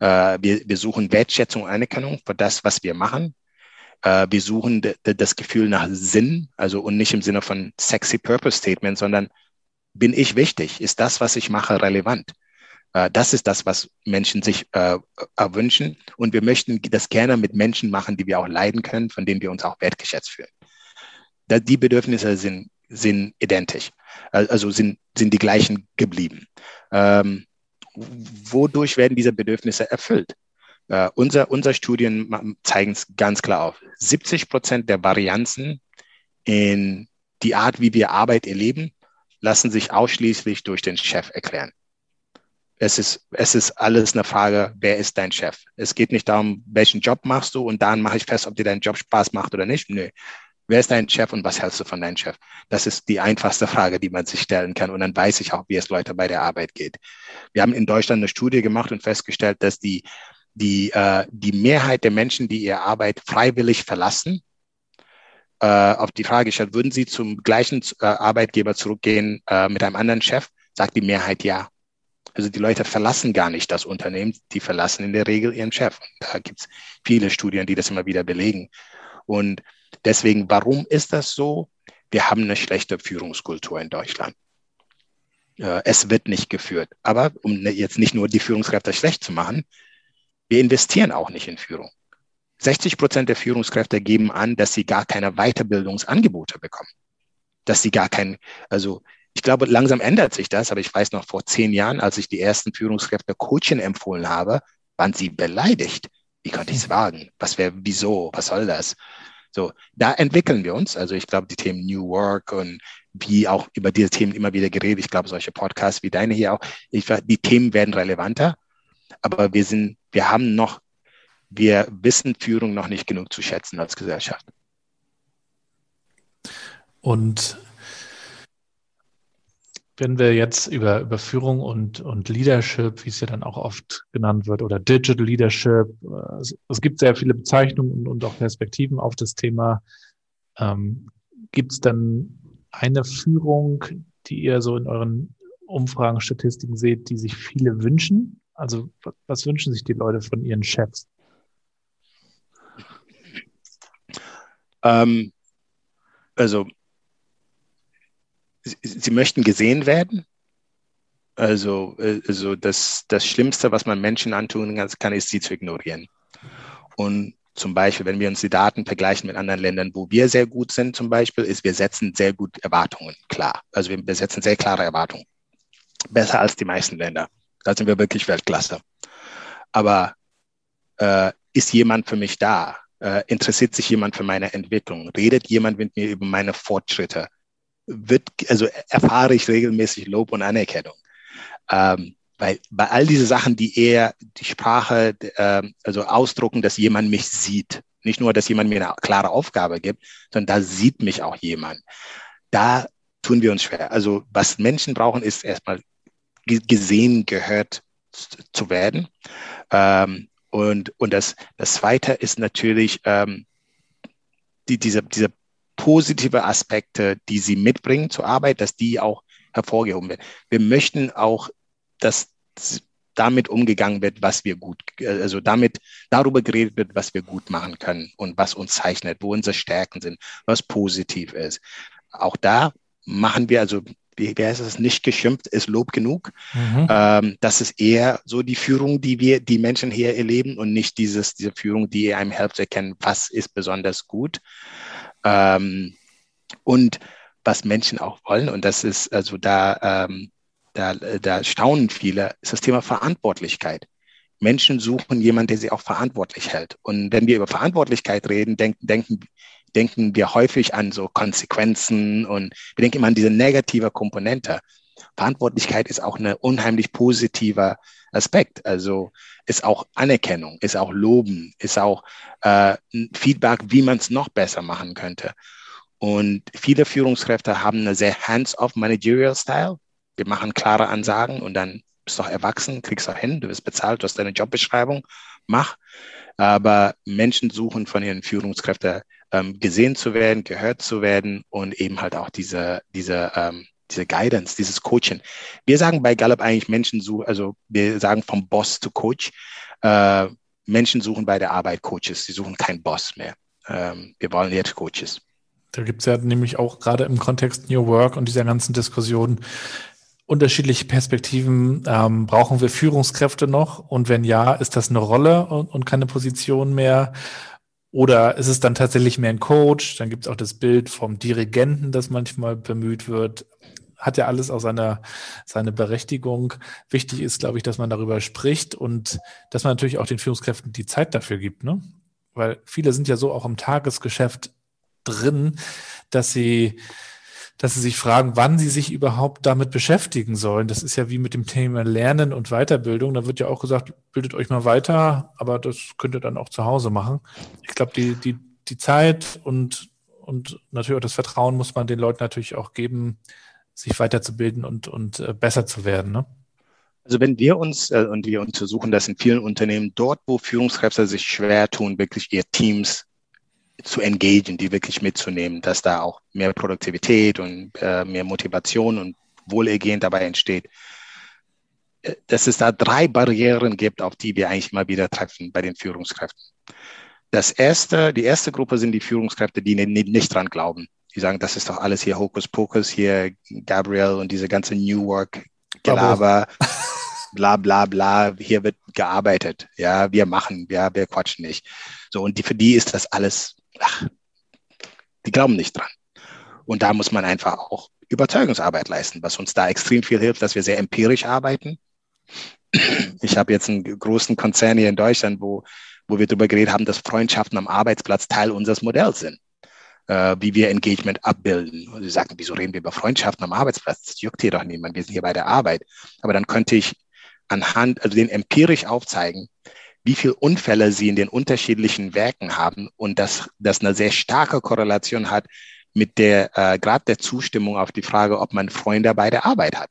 Äh, wir, wir suchen Wertschätzung und Anerkennung für das, was wir machen. Äh, wir suchen das Gefühl nach Sinn, also und nicht im Sinne von sexy Purpose Statement, sondern bin ich wichtig? Ist das, was ich mache, relevant? Äh, das ist das, was Menschen sich äh, erwünschen. Und wir möchten das gerne mit Menschen machen, die wir auch leiden können, von denen wir uns auch wertgeschätzt fühlen. Da, die Bedürfnisse sind, sind identisch, also sind, sind die gleichen geblieben. Ähm, wodurch werden diese Bedürfnisse erfüllt? Äh, unser, unser Studien zeigen es ganz klar auf. 70 Prozent der Varianzen in die Art, wie wir Arbeit erleben, lassen sich ausschließlich durch den Chef erklären. Es ist, es ist alles eine Frage, wer ist dein Chef? Es geht nicht darum, welchen Job machst du und dann mache ich fest, ob dir dein Job Spaß macht oder nicht. Nö. Wer ist dein Chef und was hältst du von deinem Chef? Das ist die einfachste Frage, die man sich stellen kann. Und dann weiß ich auch, wie es Leute bei der Arbeit geht. Wir haben in Deutschland eine Studie gemacht und festgestellt, dass die, die, äh, die Mehrheit der Menschen, die ihre Arbeit freiwillig verlassen, äh, auf die Frage gestellt, würden sie zum gleichen äh, Arbeitgeber zurückgehen äh, mit einem anderen Chef, sagt die Mehrheit ja. Also die Leute verlassen gar nicht das Unternehmen, die verlassen in der Regel ihren Chef. Da gibt es viele Studien, die das immer wieder belegen. Und deswegen, warum ist das so? Wir haben eine schlechte Führungskultur in Deutschland. Es wird nicht geführt. Aber um ne, jetzt nicht nur die Führungskräfte schlecht zu machen, wir investieren auch nicht in Führung. 60 Prozent der Führungskräfte geben an, dass sie gar keine Weiterbildungsangebote bekommen. Dass sie gar kein, also ich glaube, langsam ändert sich das, aber ich weiß noch vor zehn Jahren, als ich die ersten Führungskräfte Coaching empfohlen habe, waren sie beleidigt. Wie konnte ich es wagen? Was wäre, wieso? Was soll das? So, da entwickeln wir uns. Also ich glaube, die Themen New Work und wie auch über diese Themen immer wieder geredet. Ich glaube, solche Podcasts wie deine hier auch. Ich, die Themen werden relevanter, aber wir sind, wir haben noch, wir wissen Führung noch nicht genug zu schätzen als Gesellschaft. Und wenn wir jetzt über, über Führung und, und Leadership, wie es ja dann auch oft genannt wird, oder Digital Leadership, äh, es, es gibt sehr viele Bezeichnungen und, und auch Perspektiven auf das Thema. Ähm, gibt es dann eine Führung, die ihr so in euren Umfragen, Statistiken seht, die sich viele wünschen? Also was wünschen sich die Leute von ihren Chefs? Ähm, also sie, möchten gesehen werden. Also, äh, also das, das Schlimmste, was man Menschen antun kann, ist, sie zu ignorieren. Und zum Beispiel, wenn wir uns die Daten vergleichen mit anderen Ländern, wo wir sehr gut sind, zum Beispiel, ist, wir setzen sehr gut Erwartungen klar. Also wir, setzen sehr klare Erwartungen. Besser als die meisten Länder. Da sind wir wirklich Weltklasse. Aber äh, ist jemand für mich da? Äh, interessiert sich jemand für meine Entwicklung? Redet jemand mit mir über meine Fortschritte? Wird, also erfahre ich regelmäßig Lob und Anerkennung. Ähm, weil bei all diese Sachen, die eher die Sprache, äh, also ausdrucken, dass jemand mich sieht. Nicht nur, dass jemand mir eine klare Aufgabe gibt, sondern da sieht mich auch jemand. Da tun wir uns schwer. Also was Menschen brauchen, ist erstmal gesehen, gehört zu werden. Ähm, und, und das, das Zweite ist natürlich ähm, die, diese, diese positive Aspekte, die sie mitbringen zur Arbeit, dass die auch hervorgehoben werden. Wir möchten auch, dass damit umgegangen wird, was wir gut, also damit darüber geredet wird, was wir gut machen können und was uns zeichnet, wo unsere Stärken sind, was positiv ist. Auch da machen wir, also wie, wie heißt es, nicht geschimpft, ist Lob genug. Mhm. Ähm, das ist eher so die Führung, die wir, die Menschen hier erleben und nicht dieses, diese Führung, die einem hilft zu erkennen, was ist besonders gut. Ähm, und was Menschen auch wollen, und das ist also da, ähm, da, da staunen viele, ist das Thema Verantwortlichkeit. Menschen suchen jemanden, der sie auch verantwortlich hält. Und wenn wir über Verantwortlichkeit reden, denken, denken, denken wir häufig an so Konsequenzen und wir denken immer an diese negative Komponente. Verantwortlichkeit ist auch eine unheimlich positiver Aspekt. Also ist auch Anerkennung, ist auch Loben, ist auch äh, Feedback, wie man es noch besser machen könnte. Und viele Führungskräfte haben eine sehr hands-off Managerial Style. Wir machen klare Ansagen und dann bist du auch erwachsen, kriegst auch hin, du wirst bezahlt, du hast deine Jobbeschreibung, mach. Aber Menschen suchen von ihren Führungskräften ähm, gesehen zu werden, gehört zu werden und eben halt auch diese, diese ähm, diese Guidance, dieses Coaching. Wir sagen bei Gallup eigentlich Menschen suchen, also wir sagen vom Boss zu Coach. Äh, Menschen suchen bei der Arbeit Coaches, sie suchen keinen Boss mehr. Ähm, wir wollen jetzt Coaches. Da gibt es ja nämlich auch gerade im Kontext New Work und dieser ganzen Diskussion unterschiedliche Perspektiven. Ähm, brauchen wir Führungskräfte noch? Und wenn ja, ist das eine Rolle und, und keine Position mehr? Oder ist es dann tatsächlich mehr ein Coach? Dann gibt es auch das Bild vom Dirigenten, das manchmal bemüht wird. Hat ja alles auch seine, seine Berechtigung. Wichtig ist, glaube ich, dass man darüber spricht und dass man natürlich auch den Führungskräften die Zeit dafür gibt, ne? Weil viele sind ja so auch im Tagesgeschäft drin, dass sie dass sie sich fragen, wann sie sich überhaupt damit beschäftigen sollen. Das ist ja wie mit dem Thema Lernen und Weiterbildung. Da wird ja auch gesagt, bildet euch mal weiter, aber das könnt ihr dann auch zu Hause machen. Ich glaube, die, die, die Zeit und, und natürlich auch das Vertrauen muss man den Leuten natürlich auch geben, sich weiterzubilden und, und äh, besser zu werden. Ne? Also wenn wir uns, äh, und wir untersuchen das in vielen Unternehmen, dort, wo Führungskräfte sich schwer tun, wirklich ihr Teams zu engagieren, die wirklich mitzunehmen, dass da auch mehr Produktivität und äh, mehr Motivation und Wohlergehen dabei entsteht. Äh, dass es da drei Barrieren gibt, auf die wir eigentlich immer wieder treffen bei den Führungskräften. Das erste, die erste Gruppe sind die Führungskräfte, die nicht dran glauben. Die sagen, das ist doch alles hier Hokuspokus, hier Gabriel und diese ganze New Work Gelaber, bla bla bla, hier wird gearbeitet. Ja, wir machen, ja, wir quatschen nicht. So, und die, für die ist das alles ach, die glauben nicht dran. Und da muss man einfach auch Überzeugungsarbeit leisten, was uns da extrem viel hilft, dass wir sehr empirisch arbeiten. Ich habe jetzt einen großen Konzern hier in Deutschland, wo, wo wir darüber geredet haben, dass Freundschaften am Arbeitsplatz Teil unseres Modells sind, äh, wie wir Engagement abbilden. Und sie sagen, wieso reden wir über Freundschaften am Arbeitsplatz? Das juckt hier doch niemand, wir sind hier bei der Arbeit. Aber dann könnte ich anhand, also den empirisch aufzeigen, wie viele Unfälle sie in den unterschiedlichen Werken haben und dass das eine sehr starke Korrelation hat mit der äh, Grad der Zustimmung auf die Frage, ob man Freunde bei der Arbeit hat.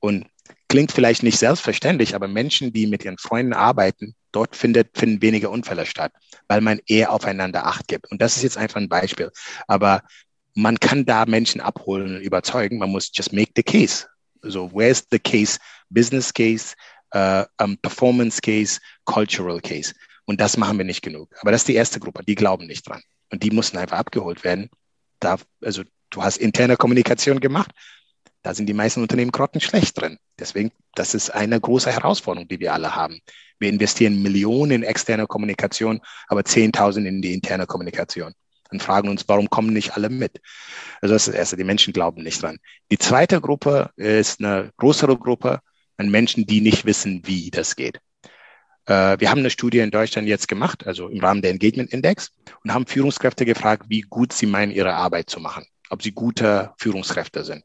Und klingt vielleicht nicht selbstverständlich, aber Menschen, die mit ihren Freunden arbeiten, dort findet, finden weniger Unfälle statt, weil man eher aufeinander Acht gibt. Und das ist jetzt einfach ein Beispiel. Aber man kann da Menschen abholen und überzeugen. Man muss just make the case. So, where's the case? Business case, äh, um, Performance Case, Cultural Case. Und das machen wir nicht genug. Aber das ist die erste Gruppe, die glauben nicht dran. Und die müssen einfach abgeholt werden. Da, also du hast interne Kommunikation gemacht. Da sind die meisten Unternehmen grottenschlecht drin. Deswegen, das ist eine große Herausforderung, die wir alle haben. Wir investieren Millionen in externe Kommunikation, aber Zehntausend in die interne Kommunikation. Und fragen uns, warum kommen nicht alle mit? Also das ist das Erste, die Menschen glauben nicht dran. Die zweite Gruppe ist eine größere Gruppe, an Menschen, die nicht wissen, wie das geht. Äh, wir haben eine Studie in Deutschland jetzt gemacht, also im Rahmen der Engagement Index, und haben Führungskräfte gefragt, wie gut sie meinen, ihre Arbeit zu machen, ob sie gute Führungskräfte sind.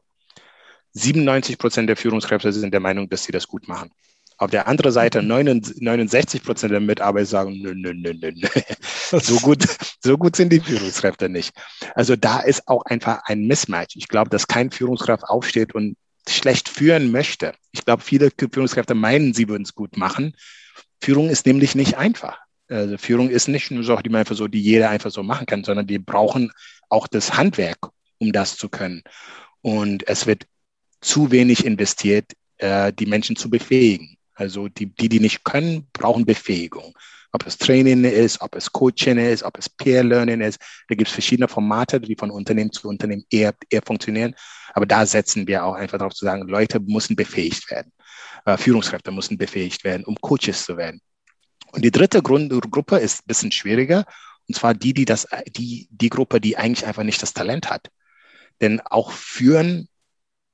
97 Prozent der Führungskräfte sind der Meinung, dass sie das gut machen. Auf der anderen Seite 69 Prozent der Mitarbeiter sagen, nö, nö, nö, nö, nö. So gut, so gut sind die Führungskräfte nicht. Also da ist auch einfach ein Mismatch. Ich glaube, dass kein Führungskraft aufsteht und schlecht führen möchte. Ich glaube, viele Führungskräfte meinen, sie würden es gut machen. Führung ist nämlich nicht einfach. Also Führung ist nicht nur so, die man einfach so, die jeder einfach so machen kann, sondern wir brauchen auch das Handwerk, um das zu können. Und es wird zu wenig investiert, äh, die Menschen zu befähigen. Also die, die, die nicht können, brauchen Befähigung. Ob es Training ist, ob es Coaching ist, ob es Peer Learning ist. Da gibt es verschiedene Formate, die von Unternehmen zu Unternehmen eher, eher funktionieren. Aber da setzen wir auch einfach darauf zu sagen, Leute müssen befähigt werden. Äh, Führungskräfte müssen befähigt werden, um Coaches zu werden. Und die dritte Grund Gruppe ist ein bisschen schwieriger. Und zwar die, die das, die, die Gruppe, die eigentlich einfach nicht das Talent hat. Denn auch führen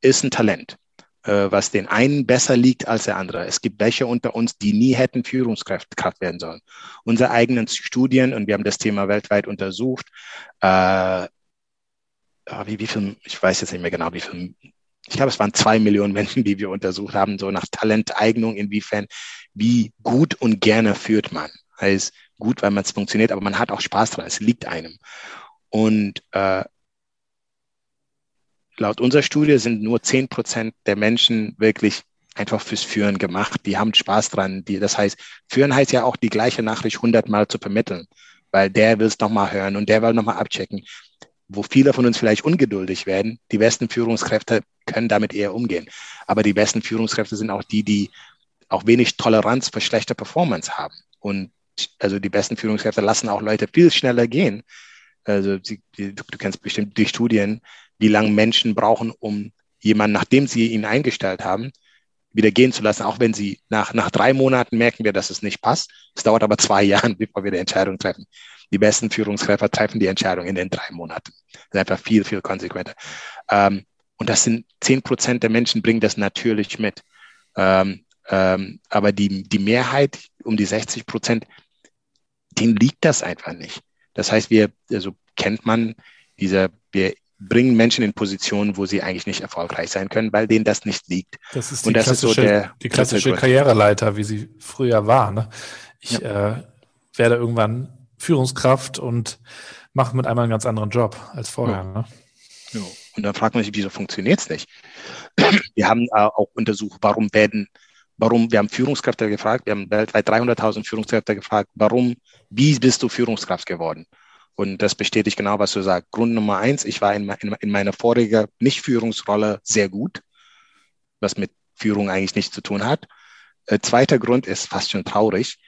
ist ein Talent, äh, was den einen besser liegt als der andere. Es gibt welche unter uns, die nie hätten Führungskraft werden sollen. Unsere eigenen Studien, und wir haben das Thema weltweit untersucht, äh, Ah, wie, wie viel, ich weiß jetzt nicht mehr genau, wie viel, ich glaube, es waren zwei Millionen Menschen, die wir untersucht haben, so nach Talenteignung, inwiefern, wie gut und gerne führt man. Heißt gut, weil man es funktioniert, aber man hat auch Spaß dran, es liegt einem. Und äh, laut unserer Studie sind nur zehn Prozent der Menschen wirklich einfach fürs Führen gemacht. Die haben Spaß dran. Die, das heißt, Führen heißt ja auch, die gleiche Nachricht hundertmal zu vermitteln, weil der will es nochmal hören und der will nochmal abchecken wo viele von uns vielleicht ungeduldig werden, die besten Führungskräfte können damit eher umgehen. Aber die besten Führungskräfte sind auch die, die auch wenig Toleranz für schlechte Performance haben. Und also die besten Führungskräfte lassen auch Leute viel schneller gehen. Also sie, du, du kennst bestimmt die Studien, wie lange Menschen brauchen, um jemanden, nachdem sie ihn eingestellt haben, wieder gehen zu lassen, auch wenn sie nach, nach drei Monaten merken wir, dass es nicht passt. Es dauert aber zwei Jahre, bevor wir die Entscheidung treffen. Die besten Führungskräfte treffen die Entscheidung in den drei Monaten. Das ist einfach viel, viel konsequenter. Ähm, Und das sind 10 Prozent der Menschen bringen das natürlich mit. Ähm, ähm, aber die, die Mehrheit, um die 60 Prozent, denen liegt das einfach nicht. Das heißt, wir, also kennt man diese, wir bringen Menschen in Positionen, wo sie eigentlich nicht erfolgreich sein können, weil denen das nicht liegt. Das ist die, das klassische, ist so der, die klassische Karriereleiter, wie sie früher war. Ne? Ich ja. äh, werde irgendwann Führungskraft und mache mit einmal einen ganz anderen Job als vorher. Ja. Ne? Ja. Und dann fragt man sich, wieso funktioniert es nicht? Wir haben äh, auch untersucht, warum werden, warum, wir haben Führungskräfte gefragt, wir haben weltweit 300.000 Führungskräfte gefragt, warum, wie bist du Führungskraft geworden? Und das bestätigt genau, was du sagst. Grund Nummer eins, ich war in, in, in meiner vorigen Nicht-Führungsrolle sehr gut, was mit Führung eigentlich nichts zu tun hat. Äh, zweiter Grund ist fast schon traurig.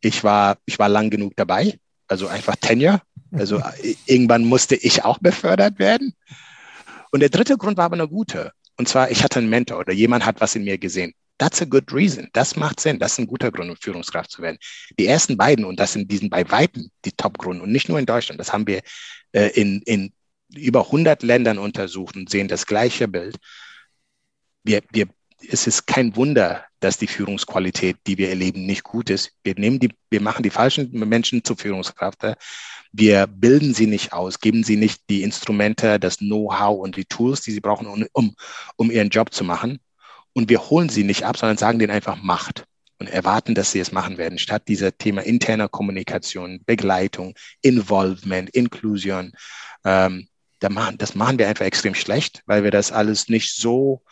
Ich war, ich war lang genug dabei, also einfach Tenure. Also äh, irgendwann musste ich auch befördert werden. Und der dritte Grund war aber eine gute. Und zwar, ich hatte einen Mentor oder jemand hat was in mir gesehen. That's a good reason. Das macht Sinn. Das ist ein guter Grund, um Führungskraft zu werden. Die ersten beiden, und das sind diesen bei Weitem die Top-Gründe, und nicht nur in Deutschland, das haben wir äh, in, in über 100 Ländern untersucht und sehen das gleiche Bild. Wir, wir, es ist kein Wunder, dass die Führungsqualität, die wir erleben, nicht gut ist. Wir nehmen die, wir machen die falschen Menschen zur Führungskraft. Wir bilden sie nicht aus, geben sie nicht die Instrumente, das Know-how und die Tools, die sie brauchen, um, um ihren Job zu machen. Und wir holen sie nicht ab, sondern sagen denen einfach Macht und erwarten, dass sie es machen werden, statt dieser Thema interner Kommunikation, Begleitung, Involvement, Inklusion. Ähm, das machen wir einfach extrem schlecht, weil wir das alles nicht so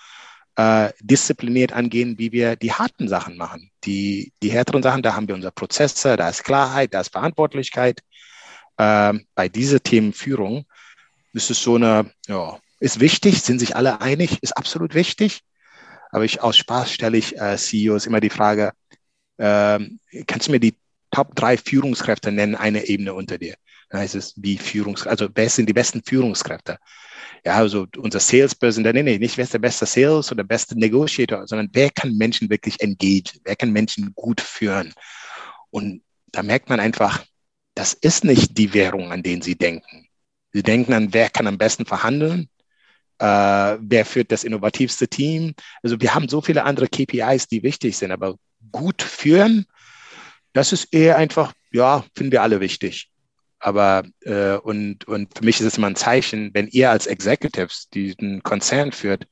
äh, diszipliniert angehen, wie wir die harten Sachen machen. Die, die härteren Sachen, da haben wir unsere Prozesse, da ist Klarheit, da ist Verantwortlichkeit. Ähm, bei dieser Themenführung ist es so eine, ja, ist wichtig, sind sich alle einig, ist absolut wichtig. Aber ich aus Spaß stelle ich äh, CEOs immer die Frage, äh, kannst du mir die Top drei Führungskräfte nennen, eine Ebene unter dir? Dann heißt es, wie Führungskräfte, also wer sind die besten Führungskräfte? Ja, also unser Salesperson, nee, nee, nicht wer ist der beste Sales oder beste Negotiator, sondern wer kann Menschen wirklich engage, wer kann Menschen gut führen? Und da merkt man einfach, das ist nicht die Währung, an denen sie denken. Sie denken an, wer kann am besten verhandeln, wer führt das innovativste Team. Also wir haben so viele andere KPIs, die wichtig sind, aber gut führen, das ist eher einfach, ja, finden wir alle wichtig. Aber äh, und, und für mich ist es immer ein Zeichen, wenn ihr als Executives diesen Konzern führt,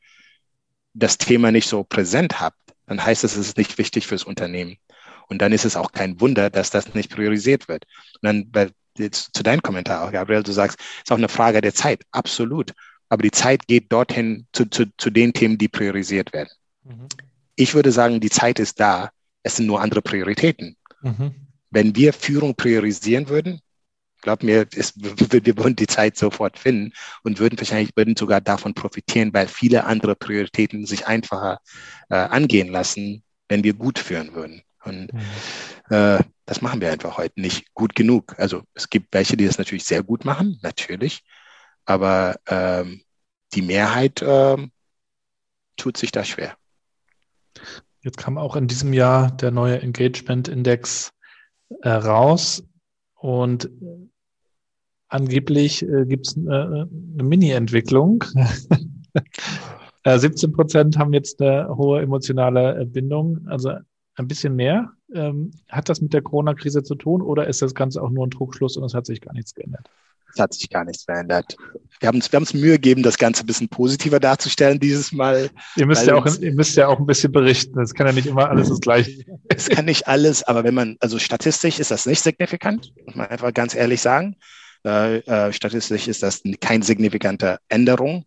das Thema nicht so präsent habt, dann heißt es, es ist nicht wichtig fürs Unternehmen. Und dann ist es auch kein Wunder, dass das nicht priorisiert wird. Und dann, weil, jetzt zu deinem Kommentar auch, Gabriel, du sagst, es ist auch eine Frage der Zeit. Absolut aber die Zeit geht dorthin zu, zu, zu den Themen, die priorisiert werden. Mhm. Ich würde sagen, die Zeit ist da. Es sind nur andere Prioritäten. Mhm. Wenn wir Führung priorisieren würden, glaub mir, es, wir, würden die Zeit sofort finden und würden wahrscheinlich würden sogar davon profitieren, weil viele andere Prioritäten sich einfacher äh, angehen lassen, wenn wir gut führen würden. Und mhm. äh, das machen wir einfach heute nicht gut genug. Also es gibt welche, die das natürlich sehr gut machen, natürlich. Aber ähm, die Mehrheit ähm, tut sich da schwer. Jetzt kam auch in diesem Jahr der neue Engagement Index äh, raus und angeblich äh, gibt es äh, eine Mini-Entwicklung. 17 äh, Prozent haben jetzt eine hohe emotionale Bindung, also ein bisschen mehr. Ähm, hat das mit der Corona-Krise zu tun oder ist das Ganze auch nur ein Trugschluss und es hat sich gar nichts geändert? Es hat sich gar nichts verändert. Wir haben uns, wir haben uns Mühe gegeben, das Ganze ein bisschen positiver darzustellen dieses Mal. Ihr müsst, ja auch, ihr müsst ja auch ein bisschen berichten. Das kann ja nicht immer alles das Gleiche. Es kann nicht alles, aber wenn man, also statistisch ist das nicht signifikant, muss man einfach ganz ehrlich sagen. Äh, äh, statistisch ist das keine signifikante Änderung.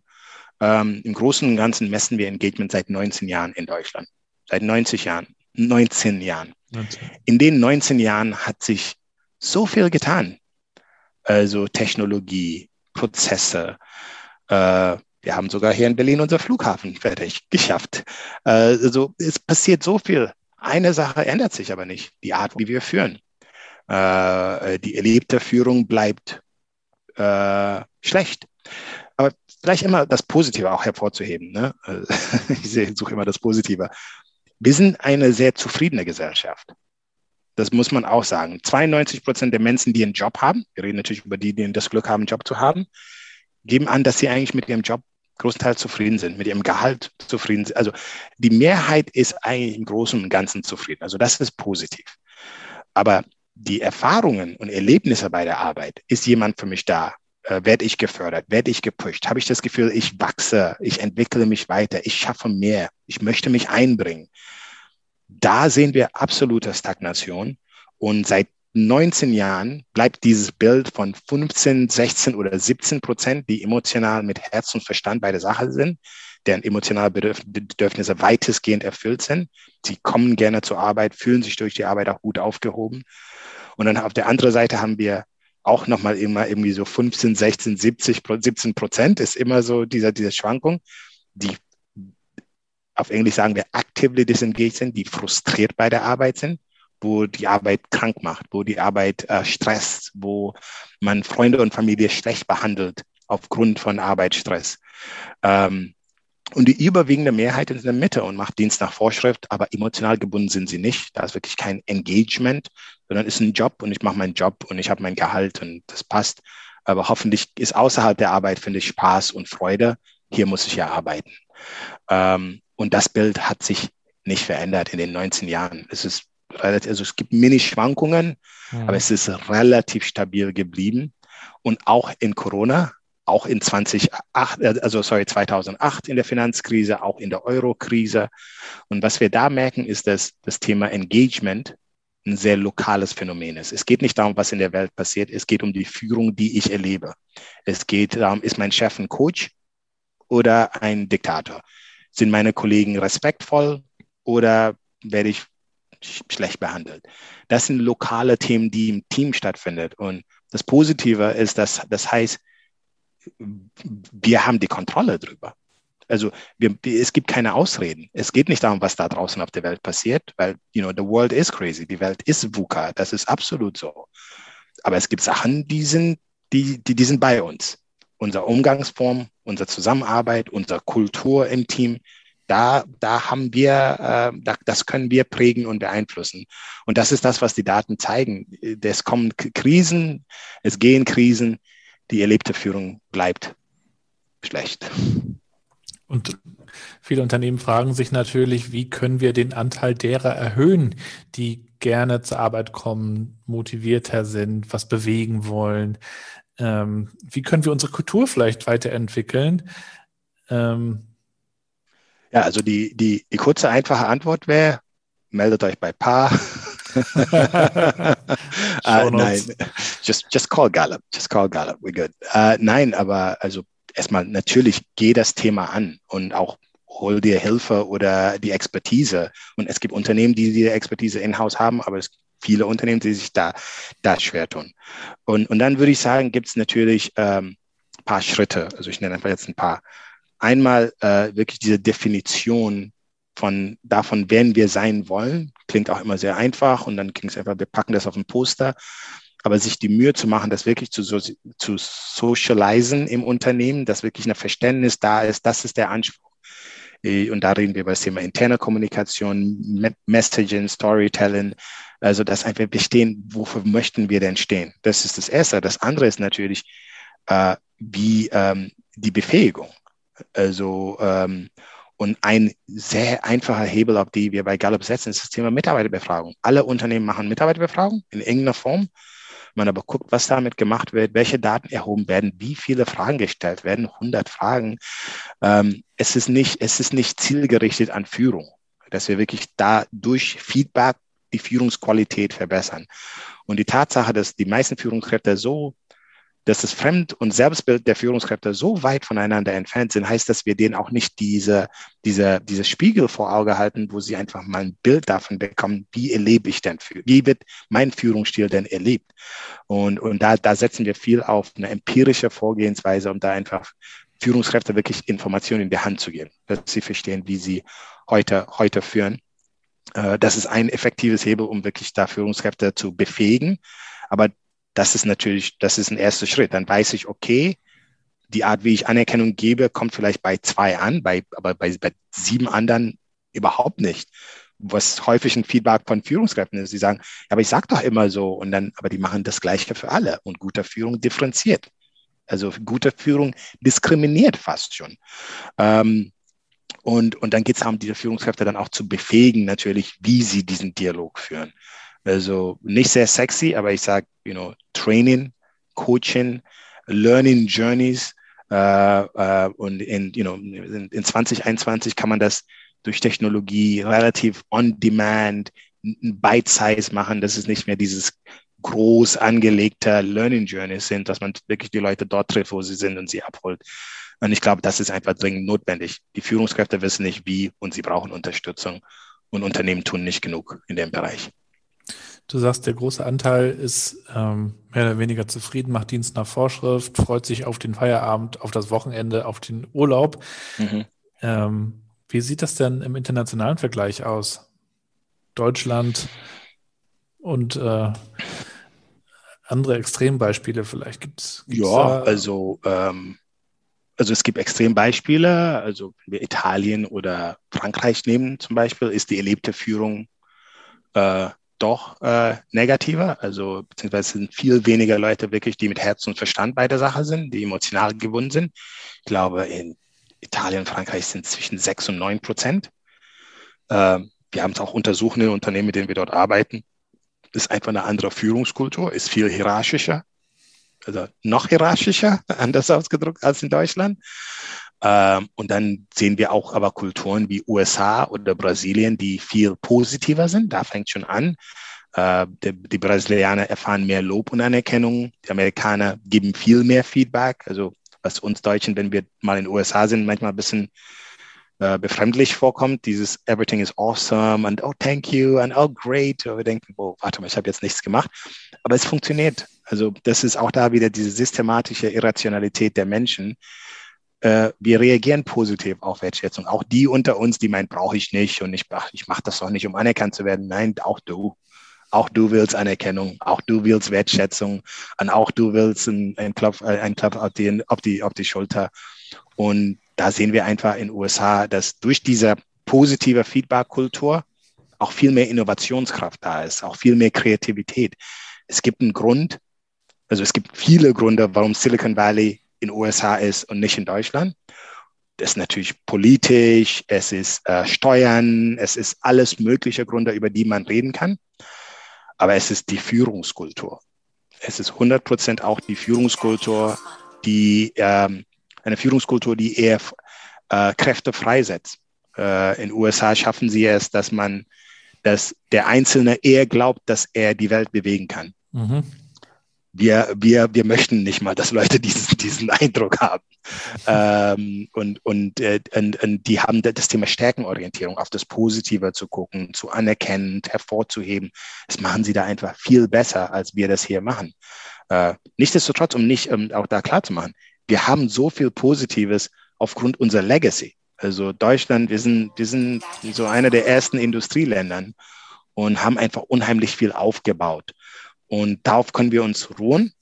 Ähm, Im Großen und Ganzen messen wir Engagement seit 19 Jahren in Deutschland. Seit 90 Jahren. 19 Jahren. 19. In den 19 Jahren hat sich so viel getan also Technologie, Prozesse. Äh, wir haben sogar hier in Berlin unser Flughafen fertig geschafft. Äh, also es passiert so viel. Eine Sache ändert sich aber nicht, die Art, wie wir führen. Äh, die erlebte Führung bleibt äh, schlecht. Aber vielleicht immer das Positive auch hervorzuheben. Ne? ich suche immer das Positive. Wir sind eine sehr zufriedene Gesellschaft. Das muss man auch sagen. 92 Prozent der Menschen, die einen Job haben, wir reden natürlich über die, die das Glück haben, einen Job zu haben, geben an, dass sie eigentlich mit ihrem Job großenteils zufrieden sind, mit ihrem Gehalt zufrieden sind. Also die Mehrheit ist eigentlich im Großen und Ganzen zufrieden. Also das ist positiv. Aber die Erfahrungen und Erlebnisse bei der Arbeit, ist jemand für mich da? Äh, werde ich gefördert? Werde ich gepusht? Habe ich das Gefühl, ich wachse, ich entwickle mich weiter, ich schaffe mehr, ich möchte mich einbringen? Da sehen wir absolute Stagnation. Und seit 19 Jahren bleibt dieses Bild von 15, 16 oder 17 Prozent, die emotional mit Herz und Verstand bei der Sache sind, deren emotionale Bedürfnisse weitestgehend erfüllt sind. Sie kommen gerne zur Arbeit, fühlen sich durch die Arbeit auch gut aufgehoben. Und dann auf der anderen Seite haben wir auch nochmal immer irgendwie so 15, 16, 70, 17 Prozent ist immer so dieser, diese Schwankung, die auf Englisch sagen wir actively disengaged sind, die frustriert bei der Arbeit sind wo die Arbeit krank macht, wo die Arbeit äh, stresst, wo man Freunde und Familie schlecht behandelt aufgrund von Arbeitsstress. Ähm, und die überwiegende Mehrheit ist in der Mitte und macht Dienst nach Vorschrift, aber emotional gebunden sind sie nicht. Da ist wirklich kein Engagement, sondern ist ein Job und ich mache meinen Job und ich habe mein Gehalt und das passt. Aber hoffentlich ist außerhalb der Arbeit, finde ich, Spaß und Freude. Hier muss ich ja arbeiten. Ähm, und das Bild hat sich nicht verändert in den 19 Jahren. Es ist relativ, also es gibt Mini-Schwankungen, mhm. aber es ist relativ stabil geblieben. Und auch in Corona, auch in 2008, also sorry, 2008 in der Finanzkrise, auch in der Euro-Krise. Und was wir da merken, ist, dass das Thema Engagement ein sehr lokales Phänomen ist. Es geht nicht darum, was in der Welt passiert. Es geht um die Führung, die ich erlebe. Es geht darum, ist mein Chef ein Coach oder ein Diktator? Sind meine Kollegen respektvoll oder werde ich schlecht behandelt. Das sind lokale Themen, die im Team stattfinden. Und das Positive ist, dass das heißt, wir haben die Kontrolle drüber. Also wir, es gibt keine Ausreden. Es geht nicht darum, was da draußen auf der Welt passiert, weil, you know, the world is crazy. Die Welt ist VUCA. Das ist absolut so. Aber es gibt Sachen, die sind, die, die, die sind bei uns. Unsere Umgangsform, unsere Zusammenarbeit, unsere Kultur im Team, da, da haben wir, äh, da, das können wir prägen und beeinflussen. Und das ist das, was die Daten zeigen. Es kommen Krisen, es gehen Krisen, die erlebte Führung bleibt schlecht. Und viele Unternehmen fragen sich natürlich, wie können wir den Anteil derer erhöhen, die gerne zur Arbeit kommen, motivierter sind, was bewegen wollen. Ähm, wie können wir unsere Kultur vielleicht weiterentwickeln? Ähm, ja, also die, die, die kurze, einfache Antwort wäre, meldet euch bei Paar. uh, nein, just, just call Gallup, just call Gallup, we're good. Uh, nein, aber also erstmal natürlich geh das Thema an und auch hol dir Hilfe oder die Expertise. Und es gibt Unternehmen, die die Expertise in-house haben, aber es gibt viele Unternehmen, die sich da, da schwer tun. Und, und dann würde ich sagen, gibt es natürlich ähm, paar Schritte. Also ich nenne einfach jetzt ein paar einmal äh, wirklich diese Definition von davon, wer wir sein wollen. Klingt auch immer sehr einfach und dann ging es einfach, wir packen das auf ein Poster. Aber sich die Mühe zu machen, das wirklich zu, zu socialisen im Unternehmen, dass wirklich ein Verständnis da ist, das ist der Anspruch. Äh, und da reden wir über das Thema interne Kommunikation, Messaging, Storytelling. Also, dass einfach wir stehen, wofür möchten wir denn stehen? Das ist das Erste. Das andere ist natürlich, äh, wie ähm, die Befähigung. Also ähm, und ein sehr einfacher Hebel, auf die wir bei Gallup setzen, ist das Thema Mitarbeiterbefragung. Alle Unternehmen machen Mitarbeiterbefragung in irgendeiner Form. Man aber guckt, was damit gemacht wird, welche Daten erhoben werden, wie viele Fragen gestellt werden, 100 Fragen. Ähm, es ist nicht, es ist nicht zielgerichtet an Führung, dass wir wirklich da durch Feedback die Führungsqualität verbessern. Und die Tatsache, dass die meisten Führungskräfte so dass das Fremd- und Selbstbild der Führungskräfte so weit voneinander entfernt sind, heißt, dass wir denen auch nicht diese, diese, diese Spiegel vor Auge halten, wo sie einfach mal ein Bild davon bekommen, wie erlebe ich denn, wie wird mein Führungsstil denn erlebt? Und, und da, da setzen wir viel auf eine empirische Vorgehensweise, um da einfach Führungskräfte wirklich Informationen in die Hand zu geben, dass sie verstehen, wie sie heute, heute führen. Äh, das ist ein effektives Hebel, um wirklich da Führungskräfte zu befähigen. Aber das ist natürlich, das ist ein erster Schritt. Dann weiß ich, okay, die Art, wie ich Anerkennung gebe, kommt vielleicht bei zwei an, bei, aber bei, bei sieben anderen überhaupt nicht. Was häufig ein Feedback von Führungskräften ist, die sagen, aber ich sage doch immer so und dann, aber die machen das Gleiche für alle und guter Führung differenziert. Also gute Führung diskriminiert fast schon. Ähm, und, und dann geht es darum, diese Führungskräfte dann auch zu befähigen, natürlich, wie sie diesen Dialog führen. Also nicht sehr sexy, aber ich sage, you know, Training, Coaching, Learning Journeys. Äh, äh, und in, you know, in, in 2021 kann man das durch Technologie relativ on demand, bite-size machen, dass es nicht mehr dieses groß angelegte Learning Journeys sind, dass man wirklich die Leute dort trifft, wo sie sind und sie abholt. Und ich glaube, das ist einfach dringend notwendig. Die Führungskräfte wissen nicht wie und sie brauchen Unterstützung und Unternehmen tun nicht genug in dem Bereich. Du sagst, der große Anteil ist ähm, mehr oder weniger zufrieden, macht Dienst nach Vorschrift, freut sich auf den Feierabend, auf das Wochenende, auf den Urlaub. Mhm. Ähm, wie sieht das denn im internationalen Vergleich aus? Deutschland und äh, andere Extrembeispiele vielleicht gibt es? Ja, also, ähm, also es gibt Extrembeispiele. Also wenn wir Italien oder Frankreich nehmen zum Beispiel, ist die erlebte Führung äh, doch äh, negativer. Also beziehungsweise sind viel weniger Leute wirklich, die mit Herz und Verstand bei der Sache sind, die emotional gebunden sind. Ich glaube, in Italien und Frankreich sind zwischen sechs und neun Prozent. Äh, wir haben es auch untersucht in den Unternehmen, mit denen wir dort arbeiten. Ist einfach eine andere Führungskultur, ist viel hierarchischer, also noch hierarchischer, anders ausgedrückt als in Deutschland. Ähm, und dann sehen wir auch aber Kulturen wie USA oder Brasilien, die viel positiver sind. Da fängt schon an. Äh, die, die Brasilianer erfahren mehr Lob und Anerkennung. Die Amerikaner geben viel mehr Feedback. Also was uns Deutschen, wenn wir mal in den USA sind, manchmal ein bisschen äh, befremdlich vorkommt, dieses Everything is awesome und oh, thank you und oh, great. Und wir denken, oh, warte mal, ich habe jetzt nichts gemacht. Aber es funktioniert. Also das ist auch da wieder diese systematische Irrationalität der Menschen. Äh, wir reagieren positiv auf Wertschätzung. Auch die unter uns, die meinen, brauche ich nicht und ich, ich mache das doch nicht, um anerkannt zu werden. Nein, auch du. Auch du willst Anerkennung, auch du willst Wertschätzung und auch du willst einen, Klopf, äh, einen Klopf auf, die, auf, die, auf die Schulter. Und da sehen wir einfach in den USA, dass durch diese positive Feedback-Kultur auch viel mehr Innovationskraft da ist, auch viel mehr Kreativität. Es gibt einen Grund, also es gibt viele Gründe, warum Silicon Valley in den USA ist und nicht in Deutschland. Das ist natürlich politisch, es ist äh, Steuern, es ist alles mögliche Gründe, über die man reden kann. Aber es ist die Führungskultur. Es ist 100 Prozent auch die Führungskultur, die ähm, eine Führungskultur, die eher äh, Kräfte freisetzt. Äh, in den USA schaffen sie es, dass man, dass der Einzelne eher glaubt, dass er die Welt bewegen kann. Mhm. Wir, wir, wir möchten nicht mal, dass Leute diesen, diesen Eindruck haben. ähm, und, und, äh, und, und, die haben das Thema Stärkenorientierung, auf das Positive zu gucken, zu anerkennen, hervorzuheben. Das machen sie da einfach viel besser, als wir das hier machen. Äh, nichtsdestotrotz, um nicht um auch da klar zu machen, wir haben so viel Positives aufgrund unserer Legacy. Also Deutschland, wir sind, wir sind so einer der ersten Industrieländern und haben einfach unheimlich viel aufgebaut. Und darauf können wir uns ruhen.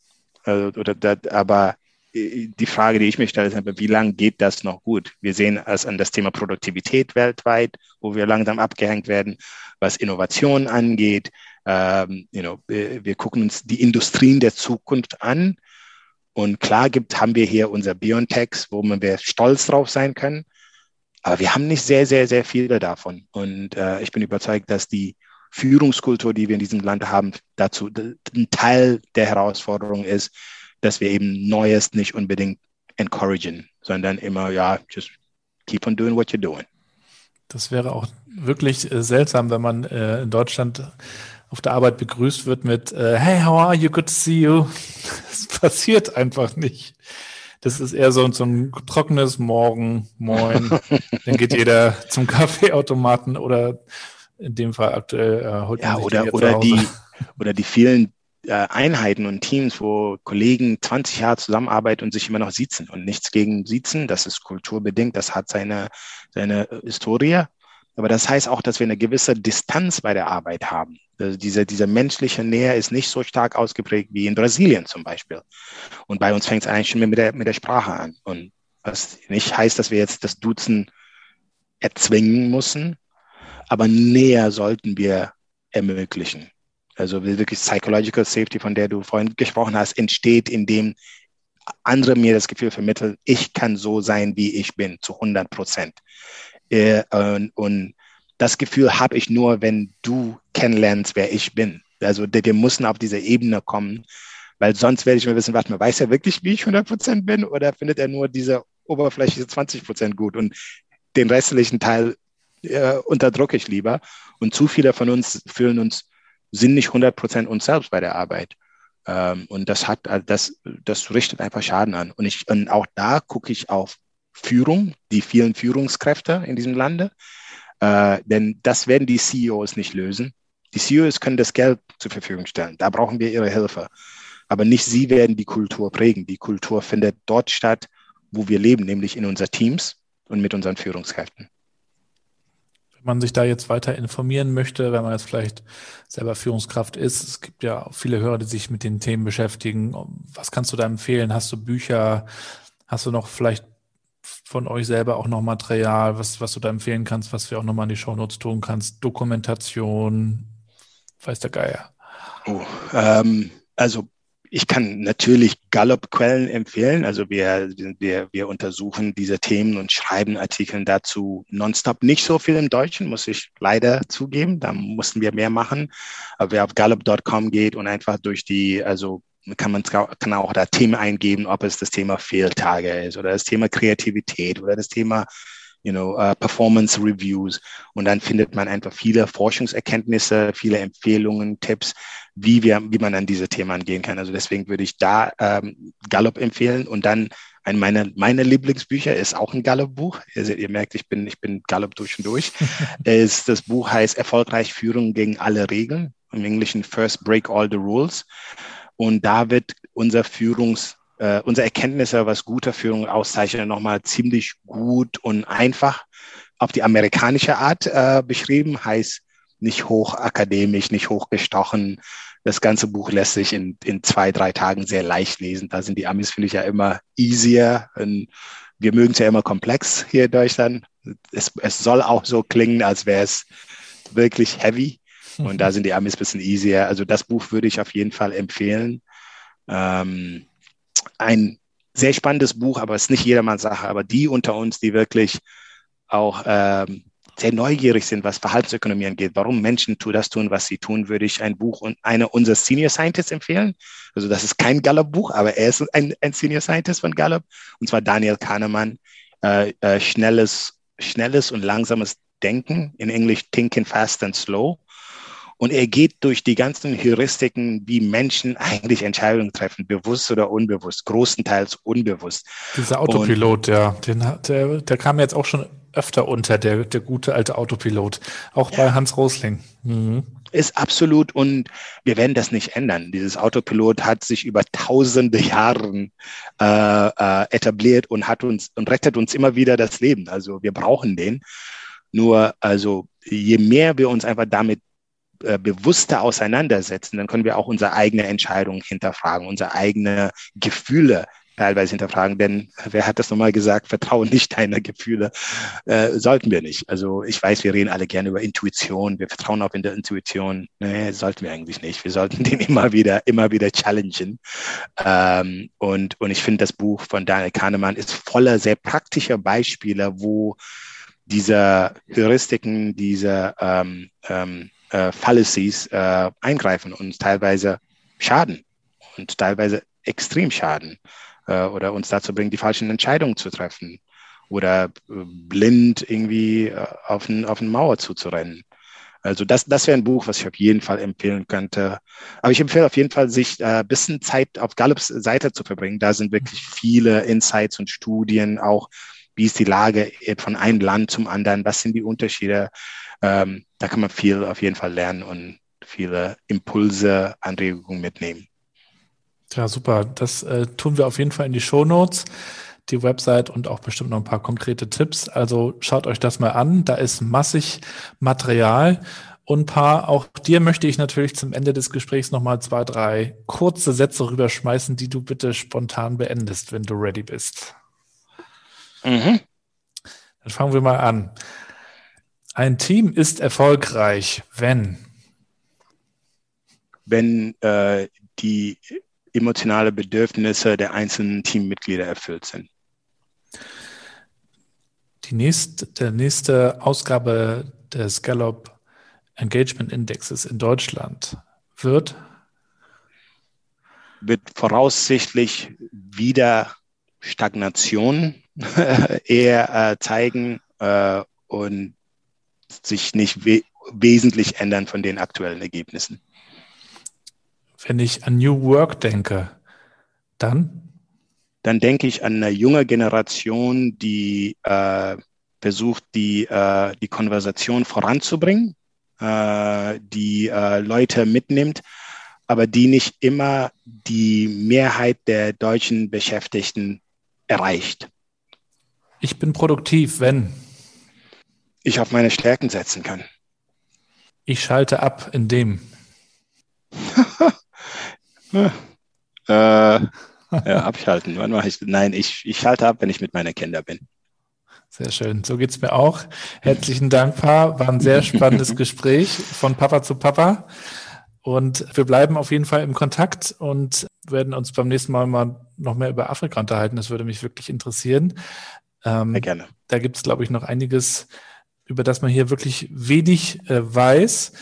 Also, oder, aber äh, die Frage, die ich mir stelle, ist, wie lange geht das noch gut? Wir sehen es an das Thema Produktivität weltweit, wo wir langsam abgehängt werden, was Innovation angeht. Ähm, you know, wir gucken uns die Industrien der Zukunft an und klar gibt, haben wir hier unser Biontech, wo wir stolz drauf sein können. Aber wir haben nicht sehr, sehr, sehr viele davon. Und äh, ich bin überzeugt, dass die Führungskultur, die wir in diesem Land haben, dazu ein Teil der Herausforderung ist, dass wir eben Neues nicht unbedingt encouragen, sondern immer, ja, just keep on doing what you're doing. Das wäre auch wirklich äh, seltsam, wenn man äh, in Deutschland auf der Arbeit begrüßt wird mit äh, Hey, how are you? Good to see you. Das passiert einfach nicht. Das ist eher so, so ein trockenes Morgen, Moin. Dann geht jeder zum Kaffeeautomaten oder in dem Fall aktuell äh, holt ja, oder, oder die oder die vielen äh, Einheiten und Teams, wo Kollegen 20 Jahre zusammenarbeiten und sich immer noch sitzen und nichts gegen sitzen. Das ist kulturbedingt, das hat seine, seine Historie. Aber das heißt auch, dass wir eine gewisse Distanz bei der Arbeit haben. Also diese, diese menschliche Nähe ist nicht so stark ausgeprägt wie in Brasilien zum Beispiel. Und bei uns fängt es eigentlich schon mit der, mit der Sprache an. Und was nicht heißt, dass wir jetzt das Duzen erzwingen müssen, aber näher sollten wir ermöglichen. Also wirklich Psychological Safety, von der du vorhin gesprochen hast, entsteht, indem andere mir das Gefühl vermitteln, ich kann so sein, wie ich bin, zu 100 Prozent. Äh, und, und das Gefühl habe ich nur, wenn du kennenlernst, wer ich bin. Also wir müssen auf diese Ebene kommen, weil sonst werde ich mir wissen, warte mal, weiß er wirklich, wie ich 100 Prozent bin oder findet er nur diese oberflächliche 20 Prozent gut und den restlichen Teil äh, unterdrücke ich lieber. Und zu viele von uns fühlen uns, sind nicht 100 Prozent uns selbst bei der Arbeit. Ähm, und das hat, also das, das richtet einfach Schaden an. Und ich, und auch da gucke ich auf Führung, die vielen Führungskräfte in diesem Lande. Äh, denn das werden die CEOs nicht lösen. Die CEOs können das Geld zur Verfügung stellen. Da brauchen wir ihre Hilfe. Aber nicht sie werden die Kultur prägen. Die Kultur findet dort statt, wo wir leben, nämlich in unseren Teams und mit unseren Führungskräften man sich da jetzt weiter informieren möchte, wenn man jetzt vielleicht selber Führungskraft ist, es gibt ja viele Hörer, die sich mit den Themen beschäftigen. Was kannst du da empfehlen? Hast du Bücher? Hast du noch vielleicht von euch selber auch noch Material, was, was du da empfehlen kannst, was wir auch nochmal in die Shownotes tun kannst? Dokumentation, weiß der Geier. Oh, ähm, also ich kann natürlich Gallup-Quellen empfehlen. Also wir, wir, wir untersuchen diese Themen und schreiben Artikel dazu nonstop. Nicht so viel im Deutschen, muss ich leider zugeben. Da mussten wir mehr machen. Aber wer auf gallup.com geht und einfach durch die, also kann man kann auch da Themen eingeben, ob es das Thema Fehltage ist oder das Thema Kreativität oder das Thema you know, uh, Performance Reviews. Und dann findet man einfach viele Forschungserkenntnisse, viele Empfehlungen, Tipps, wie wir, wie man an diese Themen angehen kann. Also deswegen würde ich da ähm, Gallup empfehlen und dann ein meiner meine Lieblingsbücher ist auch ein Gallup-Buch. Also ihr merkt, ich bin, ich bin Gallup durch und durch. ist, das Buch heißt Erfolgreich Führung gegen alle Regeln. Im Englischen First Break All the Rules. Und da wird unser Führungs, äh, unsere Erkenntnisse, was gute Führung auszeichnet, nochmal ziemlich gut und einfach auf die amerikanische Art äh, beschrieben. Heißt nicht hochakademisch, nicht hochgestochen. Das ganze Buch lässt sich in, in zwei, drei Tagen sehr leicht lesen. Da sind die Amis, finde ich, ja immer easier. Und wir mögen es ja immer komplex hier in Deutschland. Es, es soll auch so klingen, als wäre es wirklich heavy. Und da sind die Amis ein bisschen easier. Also das Buch würde ich auf jeden Fall empfehlen. Ähm, ein sehr spannendes Buch, aber es ist nicht jedermanns Sache. Aber die unter uns, die wirklich auch ähm, sehr neugierig sind, was Verhaltensökonomie angeht, warum Menschen tu das tun, was sie tun, würde ich ein Buch und eine unserer Senior Scientists empfehlen. Also das ist kein Gallup-Buch, aber er ist ein, ein, Senior Scientist von Gallup, und zwar Daniel Kahnemann. Äh, äh, schnelles, schnelles und langsames Denken, in Englisch Thinking Fast and Slow. Und er geht durch die ganzen Heuristiken, wie Menschen eigentlich Entscheidungen treffen, bewusst oder unbewusst, großenteils unbewusst. Dieser Autopilot, und, ja, den, der, der kam jetzt auch schon öfter unter, der, der gute alte Autopilot, auch ja. bei Hans Rosling. Mhm. Ist absolut und wir werden das nicht ändern. Dieses Autopilot hat sich über tausende Jahre äh, äh, etabliert und hat uns und rettet uns immer wieder das Leben. Also wir brauchen den. Nur also je mehr wir uns einfach damit äh, bewusster auseinandersetzen, dann können wir auch unsere eigene Entscheidung hinterfragen, unsere eigene Gefühle teilweise hinterfragen, denn wer hat das nochmal gesagt, vertraue nicht deiner Gefühle, äh, sollten wir nicht. Also ich weiß, wir reden alle gerne über Intuition, wir vertrauen auch in der Intuition, nee, sollten wir eigentlich nicht. Wir sollten den immer wieder, immer wieder challengen. Ähm, und, und ich finde, das Buch von Daniel Kahnemann ist voller sehr praktischer Beispiele, wo diese Heuristiken, diese ähm, ähm, äh, Fallacies äh, eingreifen und teilweise schaden und teilweise extrem schaden äh, oder uns dazu bringen, die falschen Entscheidungen zu treffen oder äh, blind irgendwie äh, auf, ein, auf eine Mauer zuzurennen. Also das, das wäre ein Buch, was ich auf jeden Fall empfehlen könnte. Aber ich empfehle auf jeden Fall, sich äh, ein bisschen Zeit auf Gallups Seite zu verbringen. Da sind wirklich viele Insights und Studien, auch wie ist die Lage von einem Land zum anderen, was sind die Unterschiede, ähm, da kann man viel auf jeden Fall lernen und viele Impulse, Anregungen mitnehmen. Ja, super. Das äh, tun wir auf jeden Fall in die Show Notes, die Website und auch bestimmt noch ein paar konkrete Tipps. Also schaut euch das mal an. Da ist massig Material. Und paar, auch dir möchte ich natürlich zum Ende des Gesprächs nochmal zwei, drei kurze Sätze rüberschmeißen, die du bitte spontan beendest, wenn du ready bist. Mhm. Dann fangen wir mal an. Ein Team ist erfolgreich, wenn? Wenn äh, die emotionale Bedürfnisse der einzelnen Teammitglieder erfüllt sind. Die nächste, der nächste Ausgabe des Gallup Engagement Indexes in Deutschland wird? Wird voraussichtlich wieder Stagnation eher äh, zeigen äh, und sich nicht we wesentlich ändern von den aktuellen Ergebnissen. Wenn ich an New Work denke, dann? Dann denke ich an eine junge Generation, die äh, versucht, die, äh, die Konversation voranzubringen, äh, die äh, Leute mitnimmt, aber die nicht immer die Mehrheit der deutschen Beschäftigten erreicht. Ich bin produktiv, wenn ich auf meine Stärken setzen kann. Ich schalte ab in dem. äh, ja, abschalten. Wann mache ich? Nein, ich, ich schalte ab, wenn ich mit meinen Kindern bin. Sehr schön. So geht es mir auch. Herzlichen Dank, Paar. War ein sehr spannendes Gespräch von Papa zu Papa. Und wir bleiben auf jeden Fall im Kontakt und werden uns beim nächsten Mal mal noch mehr über Afrika unterhalten. Das würde mich wirklich interessieren. Ähm, sehr gerne. Da gibt es, glaube ich, noch einiges, über das man hier wirklich wenig äh, weiß.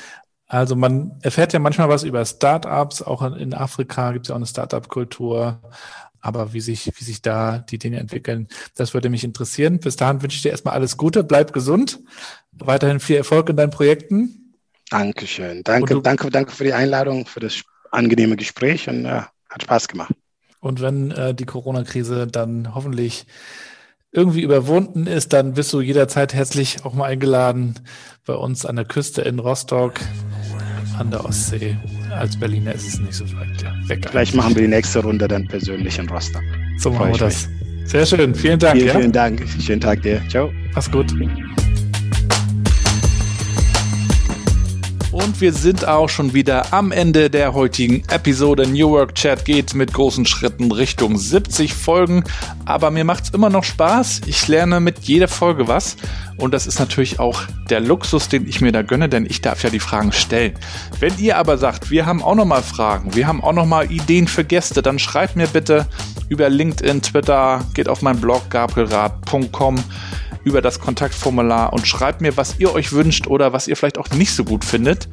Also man erfährt ja manchmal was über Startups, auch in Afrika gibt es ja auch eine Startup-Kultur. Aber wie sich, wie sich da die Dinge entwickeln, das würde mich interessieren. Bis dahin wünsche ich dir erstmal alles Gute, bleib gesund, weiterhin viel Erfolg in deinen Projekten. Dankeschön. Danke, danke, danke für die Einladung, für das angenehme Gespräch und äh, hat Spaß gemacht. Und wenn äh, die Corona-Krise dann hoffentlich irgendwie überwunden ist, dann bist du jederzeit herzlich auch mal eingeladen bei uns an der Küste in Rostock an der Ostsee. Als Berliner ist es nicht so weit weg. Vielleicht machen wir die nächste Runde dann persönlich in Rostock. So machen wir das. Mich. Sehr schön. Vielen Dank. Vielen, ja? vielen Dank. Schönen Tag dir. Ciao. Mach's gut. Und wir sind auch schon wieder am Ende der heutigen Episode. New Work Chat geht mit großen Schritten Richtung 70 Folgen. Aber mir macht's immer noch Spaß. Ich lerne mit jeder Folge was. Und das ist natürlich auch der Luxus, den ich mir da gönne, denn ich darf ja die Fragen stellen. Wenn ihr aber sagt, wir haben auch noch mal Fragen, wir haben auch noch mal Ideen für Gäste, dann schreibt mir bitte über LinkedIn, Twitter, geht auf meinen Blog gabrielrad.com über das Kontaktformular und schreibt mir, was ihr euch wünscht oder was ihr vielleicht auch nicht so gut findet.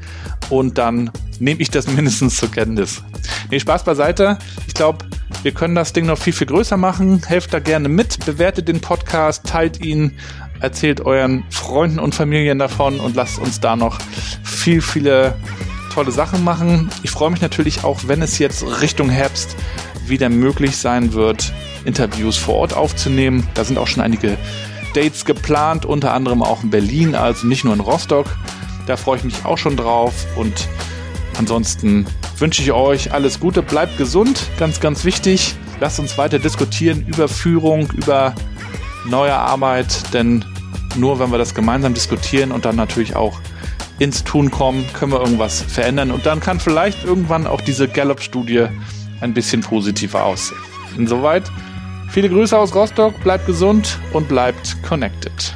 Und dann nehme ich das mindestens zur Kenntnis. Nee, Spaß beiseite. Ich glaube, wir können das Ding noch viel, viel größer machen. Helft da gerne mit, bewertet den Podcast, teilt ihn, erzählt euren Freunden und Familien davon und lasst uns da noch viel, viele tolle Sachen machen. Ich freue mich natürlich auch, wenn es jetzt Richtung Herbst wieder möglich sein wird, Interviews vor Ort aufzunehmen. Da sind auch schon einige Dates geplant, unter anderem auch in Berlin, also nicht nur in Rostock. Da freue ich mich auch schon drauf und ansonsten wünsche ich euch alles Gute, bleibt gesund, ganz, ganz wichtig. Lasst uns weiter diskutieren über Führung, über neue Arbeit, denn nur wenn wir das gemeinsam diskutieren und dann natürlich auch ins Tun kommen, können wir irgendwas verändern und dann kann vielleicht irgendwann auch diese Gallup-Studie ein bisschen positiver aussehen. Insoweit Viele Grüße aus Rostock, bleibt gesund und bleibt connected.